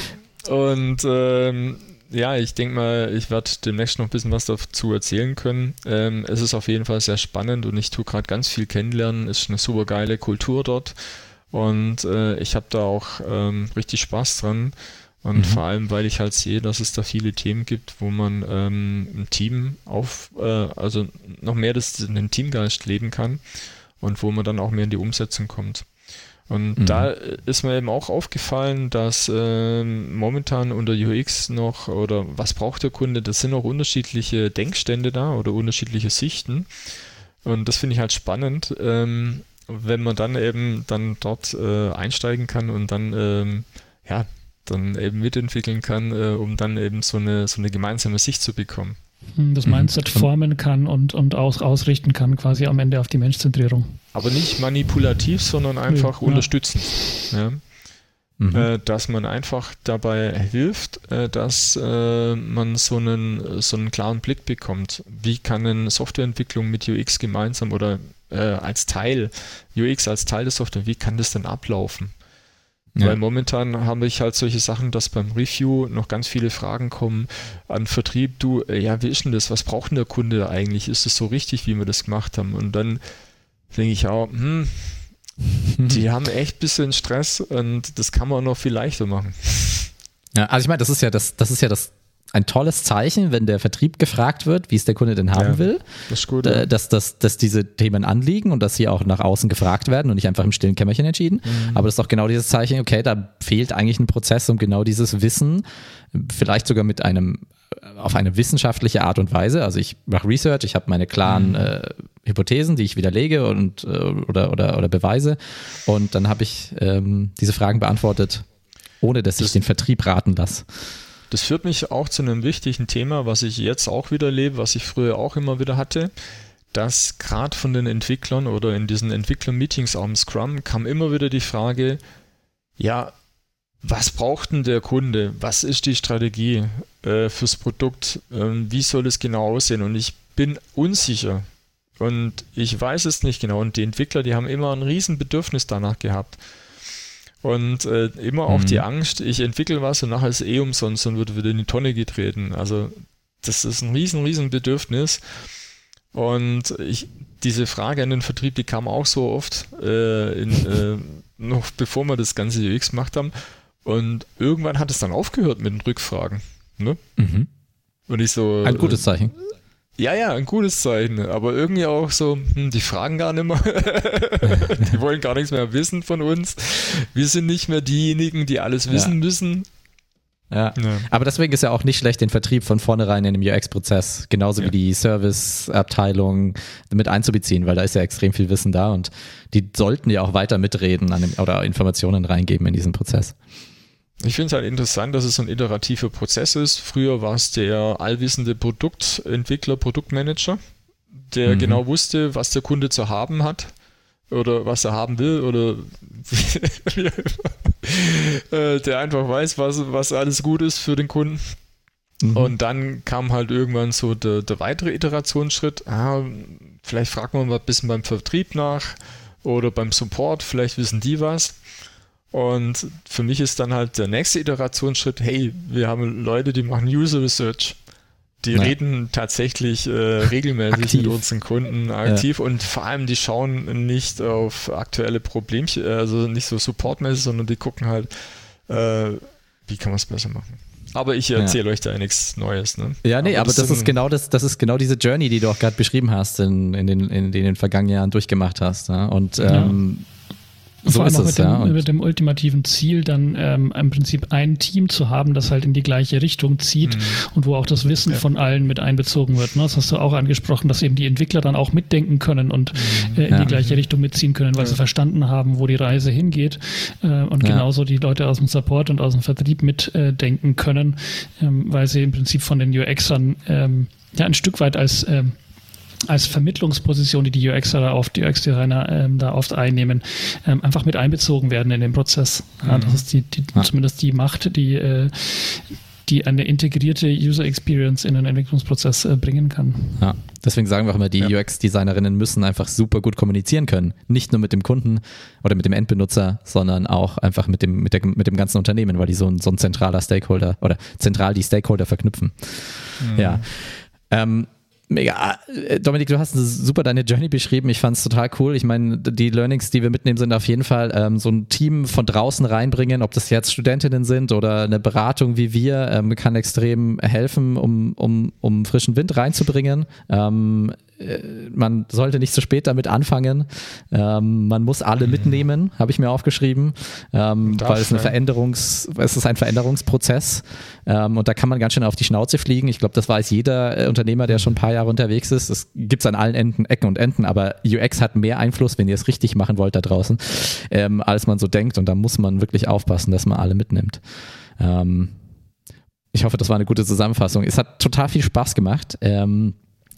und ähm, ja, ich denke mal, ich werde demnächst noch ein bisschen was dazu erzählen können. Ähm, es ist auf jeden Fall sehr spannend und ich tue gerade ganz viel kennenlernen. Es ist eine super geile Kultur dort und äh, ich habe da auch ähm, richtig Spaß dran. Und mhm. vor allem, weil ich halt sehe, dass es da viele Themen gibt, wo man ähm, ein Team auf, äh, also noch mehr das, den Teamgeist leben kann und wo man dann auch mehr in die Umsetzung kommt. Und mhm. da ist mir eben auch aufgefallen, dass äh, momentan unter UX noch oder was braucht der Kunde, das sind auch unterschiedliche Denkstände da oder unterschiedliche Sichten. Und das finde ich halt spannend, ähm, wenn man dann eben dann dort äh, einsteigen kann und dann ähm, ja dann eben mitentwickeln kann, äh, um dann eben so eine, so eine gemeinsame Sicht zu bekommen. Hm, das mhm. Mindset mhm. formen kann und, und aus, ausrichten kann, quasi am Ende auf die Menschzentrierung. Aber nicht manipulativ, sondern einfach ja. unterstützend. Ja. Mhm. Äh, dass man einfach dabei hilft, äh, dass äh, man so einen, so einen klaren Blick bekommt. Wie kann eine Softwareentwicklung mit UX gemeinsam oder äh, als Teil, UX als Teil der Software, wie kann das denn ablaufen? Ja. Weil momentan habe ich halt solche Sachen, dass beim Review noch ganz viele Fragen kommen an Vertrieb. Du, äh, ja, wie ist denn das? Was braucht denn der Kunde eigentlich? Ist es so richtig, wie wir das gemacht haben? Und dann denke ich auch, hm, die haben echt ein bisschen Stress und das kann man noch viel leichter machen. Ja, also ich meine, das ist ja das, das ist ja das ein tolles Zeichen, wenn der Vertrieb gefragt wird, wie es der Kunde denn haben ja, will. Das ist gut, ja. dass, dass, dass diese Themen anliegen und dass sie auch nach außen gefragt werden und nicht einfach im stillen Kämmerchen entschieden. Mhm. Aber das ist doch genau dieses Zeichen, okay, da fehlt eigentlich ein Prozess, um genau dieses Wissen, vielleicht sogar mit einem auf eine wissenschaftliche Art und Weise. Also ich mache Research, ich habe meine klaren mhm. äh, Hypothesen, die ich widerlege und, äh, oder, oder, oder beweise. Und dann habe ich ähm, diese Fragen beantwortet, ohne dass das, ich den Vertrieb raten lasse. Das führt mich auch zu einem wichtigen Thema, was ich jetzt auch wieder lebe, was ich früher auch immer wieder hatte, dass gerade von den Entwicklern oder in diesen Entwickler-Meetings am Scrum kam immer wieder die Frage, ja, was braucht denn der Kunde? Was ist die Strategie äh, fürs Produkt? Ähm, wie soll es genau aussehen? Und ich bin unsicher. Und ich weiß es nicht genau. Und die Entwickler, die haben immer ein riesen Bedürfnis danach gehabt. Und äh, immer mhm. auch die Angst, ich entwickle was und nachher ist eh umsonst und wird wieder in die Tonne getreten. Also das ist ein riesen, riesen Bedürfnis. Und ich, diese Frage an den Vertrieb, die kam auch so oft, äh, in, äh, noch bevor wir das ganze UX gemacht haben. Und irgendwann hat es dann aufgehört mit den Rückfragen. Ne? Mhm. Und ich so. Ein gutes Zeichen. Ja, ja, ein gutes Zeichen. Aber irgendwie auch so, hm, die fragen gar nicht mehr. die wollen gar nichts mehr wissen von uns. Wir sind nicht mehr diejenigen, die alles wissen ja. müssen. Ja. ja. aber deswegen ist ja auch nicht schlecht, den Vertrieb von vornherein in dem UX-Prozess, genauso ja. wie die Service-Abteilung mit einzubeziehen, weil da ist ja extrem viel Wissen da und die sollten ja auch weiter mitreden dem, oder Informationen reingeben in diesen Prozess. Ich finde es halt interessant, dass es so ein iterativer Prozess ist. Früher war es der allwissende Produktentwickler, Produktmanager, der mhm. genau wusste, was der Kunde zu haben hat oder was er haben will oder äh, der einfach weiß, was, was alles gut ist für den Kunden. Mhm. Und dann kam halt irgendwann so der, der weitere Iterationsschritt. Ah, vielleicht fragen wir mal ein bisschen beim Vertrieb nach oder beim Support, vielleicht wissen die was. Und für mich ist dann halt der nächste Iterationsschritt, hey, wir haben Leute, die machen User Research. Die ja. reden tatsächlich äh, regelmäßig aktiv. mit unseren Kunden aktiv ja. und vor allem die schauen nicht auf aktuelle Problemchen, also nicht so supportmäßig, sondern die gucken halt, äh, wie kann man es besser machen. Aber ich erzähle ja. euch da nichts Neues. Ne? Ja, nee, aber, aber das, das ist genau das, das ist genau diese Journey, die du auch gerade beschrieben hast, in, in, den, in, den vergangenen Jahren durchgemacht hast. Ja? Und ähm, so Vor allem auch mit, es, dem, ja. mit dem ultimativen Ziel, dann ähm, im Prinzip ein Team zu haben, das halt in die gleiche Richtung zieht mhm. und wo auch das Wissen ja. von allen mit einbezogen wird. Ne? Das hast du auch angesprochen, dass eben die Entwickler dann auch mitdenken können und mhm. äh, in ja. die gleiche Richtung mitziehen können, weil sie verstanden haben, wo die Reise hingeht. Äh, und genauso die Leute aus dem Support und aus dem Vertrieb mitdenken äh, können, ähm, weil sie im Prinzip von den UXern ähm, ja ein Stück weit als ähm, als Vermittlungsposition, die die UXer da oft, die UX-Designer ähm, da oft einnehmen, ähm, einfach mit einbezogen werden in den Prozess. Ja, mhm. Das ist die, die ja. zumindest die Macht, die, äh, die eine integrierte User Experience in den Entwicklungsprozess äh, bringen kann. Ja, deswegen sagen wir auch immer, die ja. UX-Designerinnen müssen einfach super gut kommunizieren können. Nicht nur mit dem Kunden oder mit dem Endbenutzer, sondern auch einfach mit dem, mit der, mit dem ganzen Unternehmen, weil die so ein, so ein zentraler Stakeholder oder zentral die Stakeholder verknüpfen. Mhm. Ja. Ähm, Mega. Äh, Dominik, du hast super deine Journey beschrieben. Ich fand es total cool. Ich meine, die Learnings, die wir mitnehmen, sind auf jeden Fall ähm, so ein Team von draußen reinbringen, ob das jetzt Studentinnen sind oder eine Beratung wie wir, ähm, kann extrem helfen, um, um, um frischen Wind reinzubringen. Ähm, äh, man sollte nicht zu spät damit anfangen. Ähm, man muss alle mhm. mitnehmen, habe ich mir aufgeschrieben, ähm, weil es eine Veränderungs, es ist ein Veränderungsprozess ähm, und da kann man ganz schön auf die Schnauze fliegen. Ich glaube, das weiß jeder äh, Unternehmer, der schon ein paar Jahre unterwegs ist. Es gibt es an allen Enden, Ecken und Enden, aber UX hat mehr Einfluss, wenn ihr es richtig machen wollt da draußen, ähm, als man so denkt und da muss man wirklich aufpassen, dass man alle mitnimmt. Ähm, ich hoffe, das war eine gute Zusammenfassung. Es hat total viel Spaß gemacht.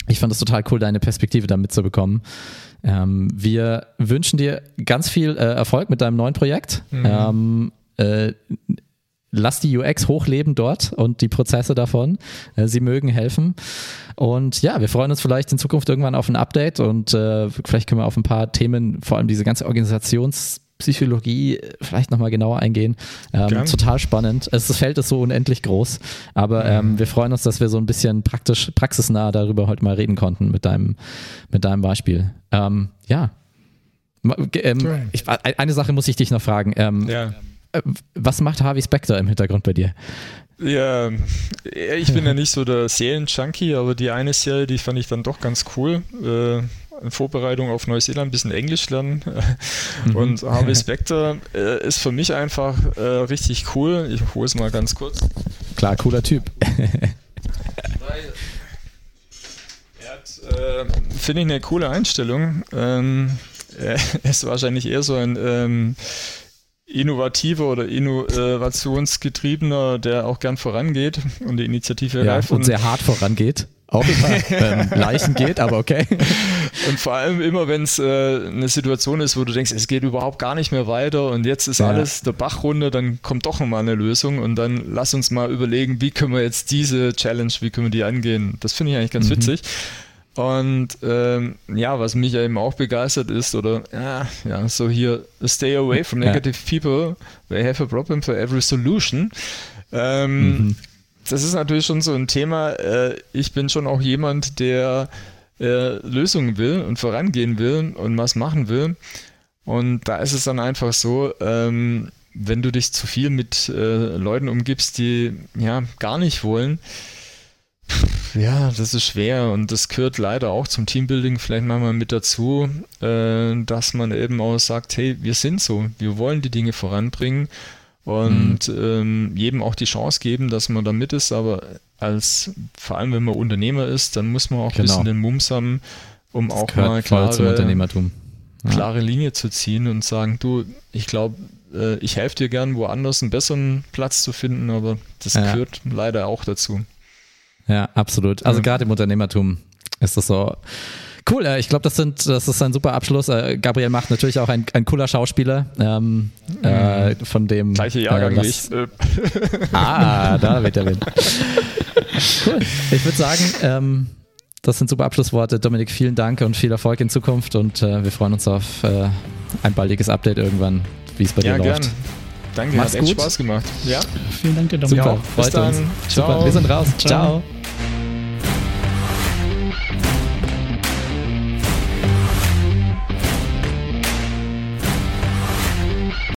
Ich fand es total cool, deine Perspektive da mitzubekommen. Ähm, wir wünschen dir ganz viel äh, Erfolg mit deinem neuen Projekt. Mhm. Ähm, äh, lass die UX hochleben dort und die Prozesse davon. Äh, sie mögen helfen. Und ja, wir freuen uns vielleicht in Zukunft irgendwann auf ein Update und äh, vielleicht können wir auf ein paar Themen, vor allem diese ganze Organisations- Psychologie vielleicht nochmal genauer eingehen. Ähm, total spannend. Es, das Feld ist so unendlich groß, aber ähm, wir freuen uns, dass wir so ein bisschen praktisch, praxisnah darüber heute mal reden konnten mit deinem, mit deinem Beispiel. Ähm, ja. Ähm, ich, eine Sache muss ich dich noch fragen. Ähm, ja. Äh, was macht Harvey Specter im Hintergrund bei dir? Ja, ich bin ja nicht so der Seelen-Junkie, aber die eine Serie, die fand ich dann doch ganz cool. Äh, in Vorbereitung auf Neuseeland ein bisschen Englisch lernen. Mhm. Und Harvey Specter äh, ist für mich einfach äh, richtig cool. Ich hole es mal ganz kurz. Klar, cooler Typ. Er äh, finde ich eine coole Einstellung. Ähm, er ist wahrscheinlich eher so ein ähm, innovativer oder innovationsgetriebener, der auch gern vorangeht und die Initiative ja, reift. Und, und sehr hart vorangeht. Auch über ähm, Leichen geht, aber okay. Und vor allem immer, wenn es äh, eine Situation ist, wo du denkst, es geht überhaupt gar nicht mehr weiter und jetzt ist ja. alles der Bach runter, dann kommt doch nochmal eine Lösung und dann lass uns mal überlegen, wie können wir jetzt diese Challenge, wie können wir die angehen. Das finde ich eigentlich ganz mhm. witzig. Und ähm, ja, was mich eben auch begeistert ist, oder ja, ja, so hier, stay away from negative ja. people, they have a problem for every solution. Ähm, mhm. Das ist natürlich schon so ein Thema. Äh, ich bin schon auch jemand, der äh, Lösungen will und vorangehen will und was machen will. Und da ist es dann einfach so, ähm, wenn du dich zu viel mit äh, Leuten umgibst, die ja gar nicht wollen, ja, das ist schwer und das gehört leider auch zum Teambuilding vielleicht manchmal mit dazu, dass man eben auch sagt, hey, wir sind so, wir wollen die Dinge voranbringen und mhm. ähm, jedem auch die Chance geben, dass man da mit ist, aber als, vor allem wenn man Unternehmer ist, dann muss man auch genau. ein bisschen den Mums haben, um das auch mal klare, ja. klare Linie zu ziehen und sagen, du, ich glaube, äh, ich helfe dir gern, woanders einen besseren Platz zu finden, aber das ja. gehört leider auch dazu. Ja, absolut. Also ja. gerade im Unternehmertum ist das so. Cool, äh, ich glaube, das, das ist ein super Abschluss. Äh, Gabriel macht natürlich auch ein, ein cooler Schauspieler, ähm, äh, mhm. von dem. Gleiche Jahrgang äh, wie ich. ah, da wird der Wind. cool. Ich würde sagen, ähm, das sind super Abschlussworte. Dominik, vielen Dank und viel Erfolg in Zukunft und äh, wir freuen uns auf äh, ein baldiges Update irgendwann, wie es bei ja, dir läuft. Gern. Danke, Mach's hat echt gut. Spaß gemacht. Ja. Vielen Dank dir, Dominik. Super, freut uns. Super, wir sind raus. Ciao. Ciao.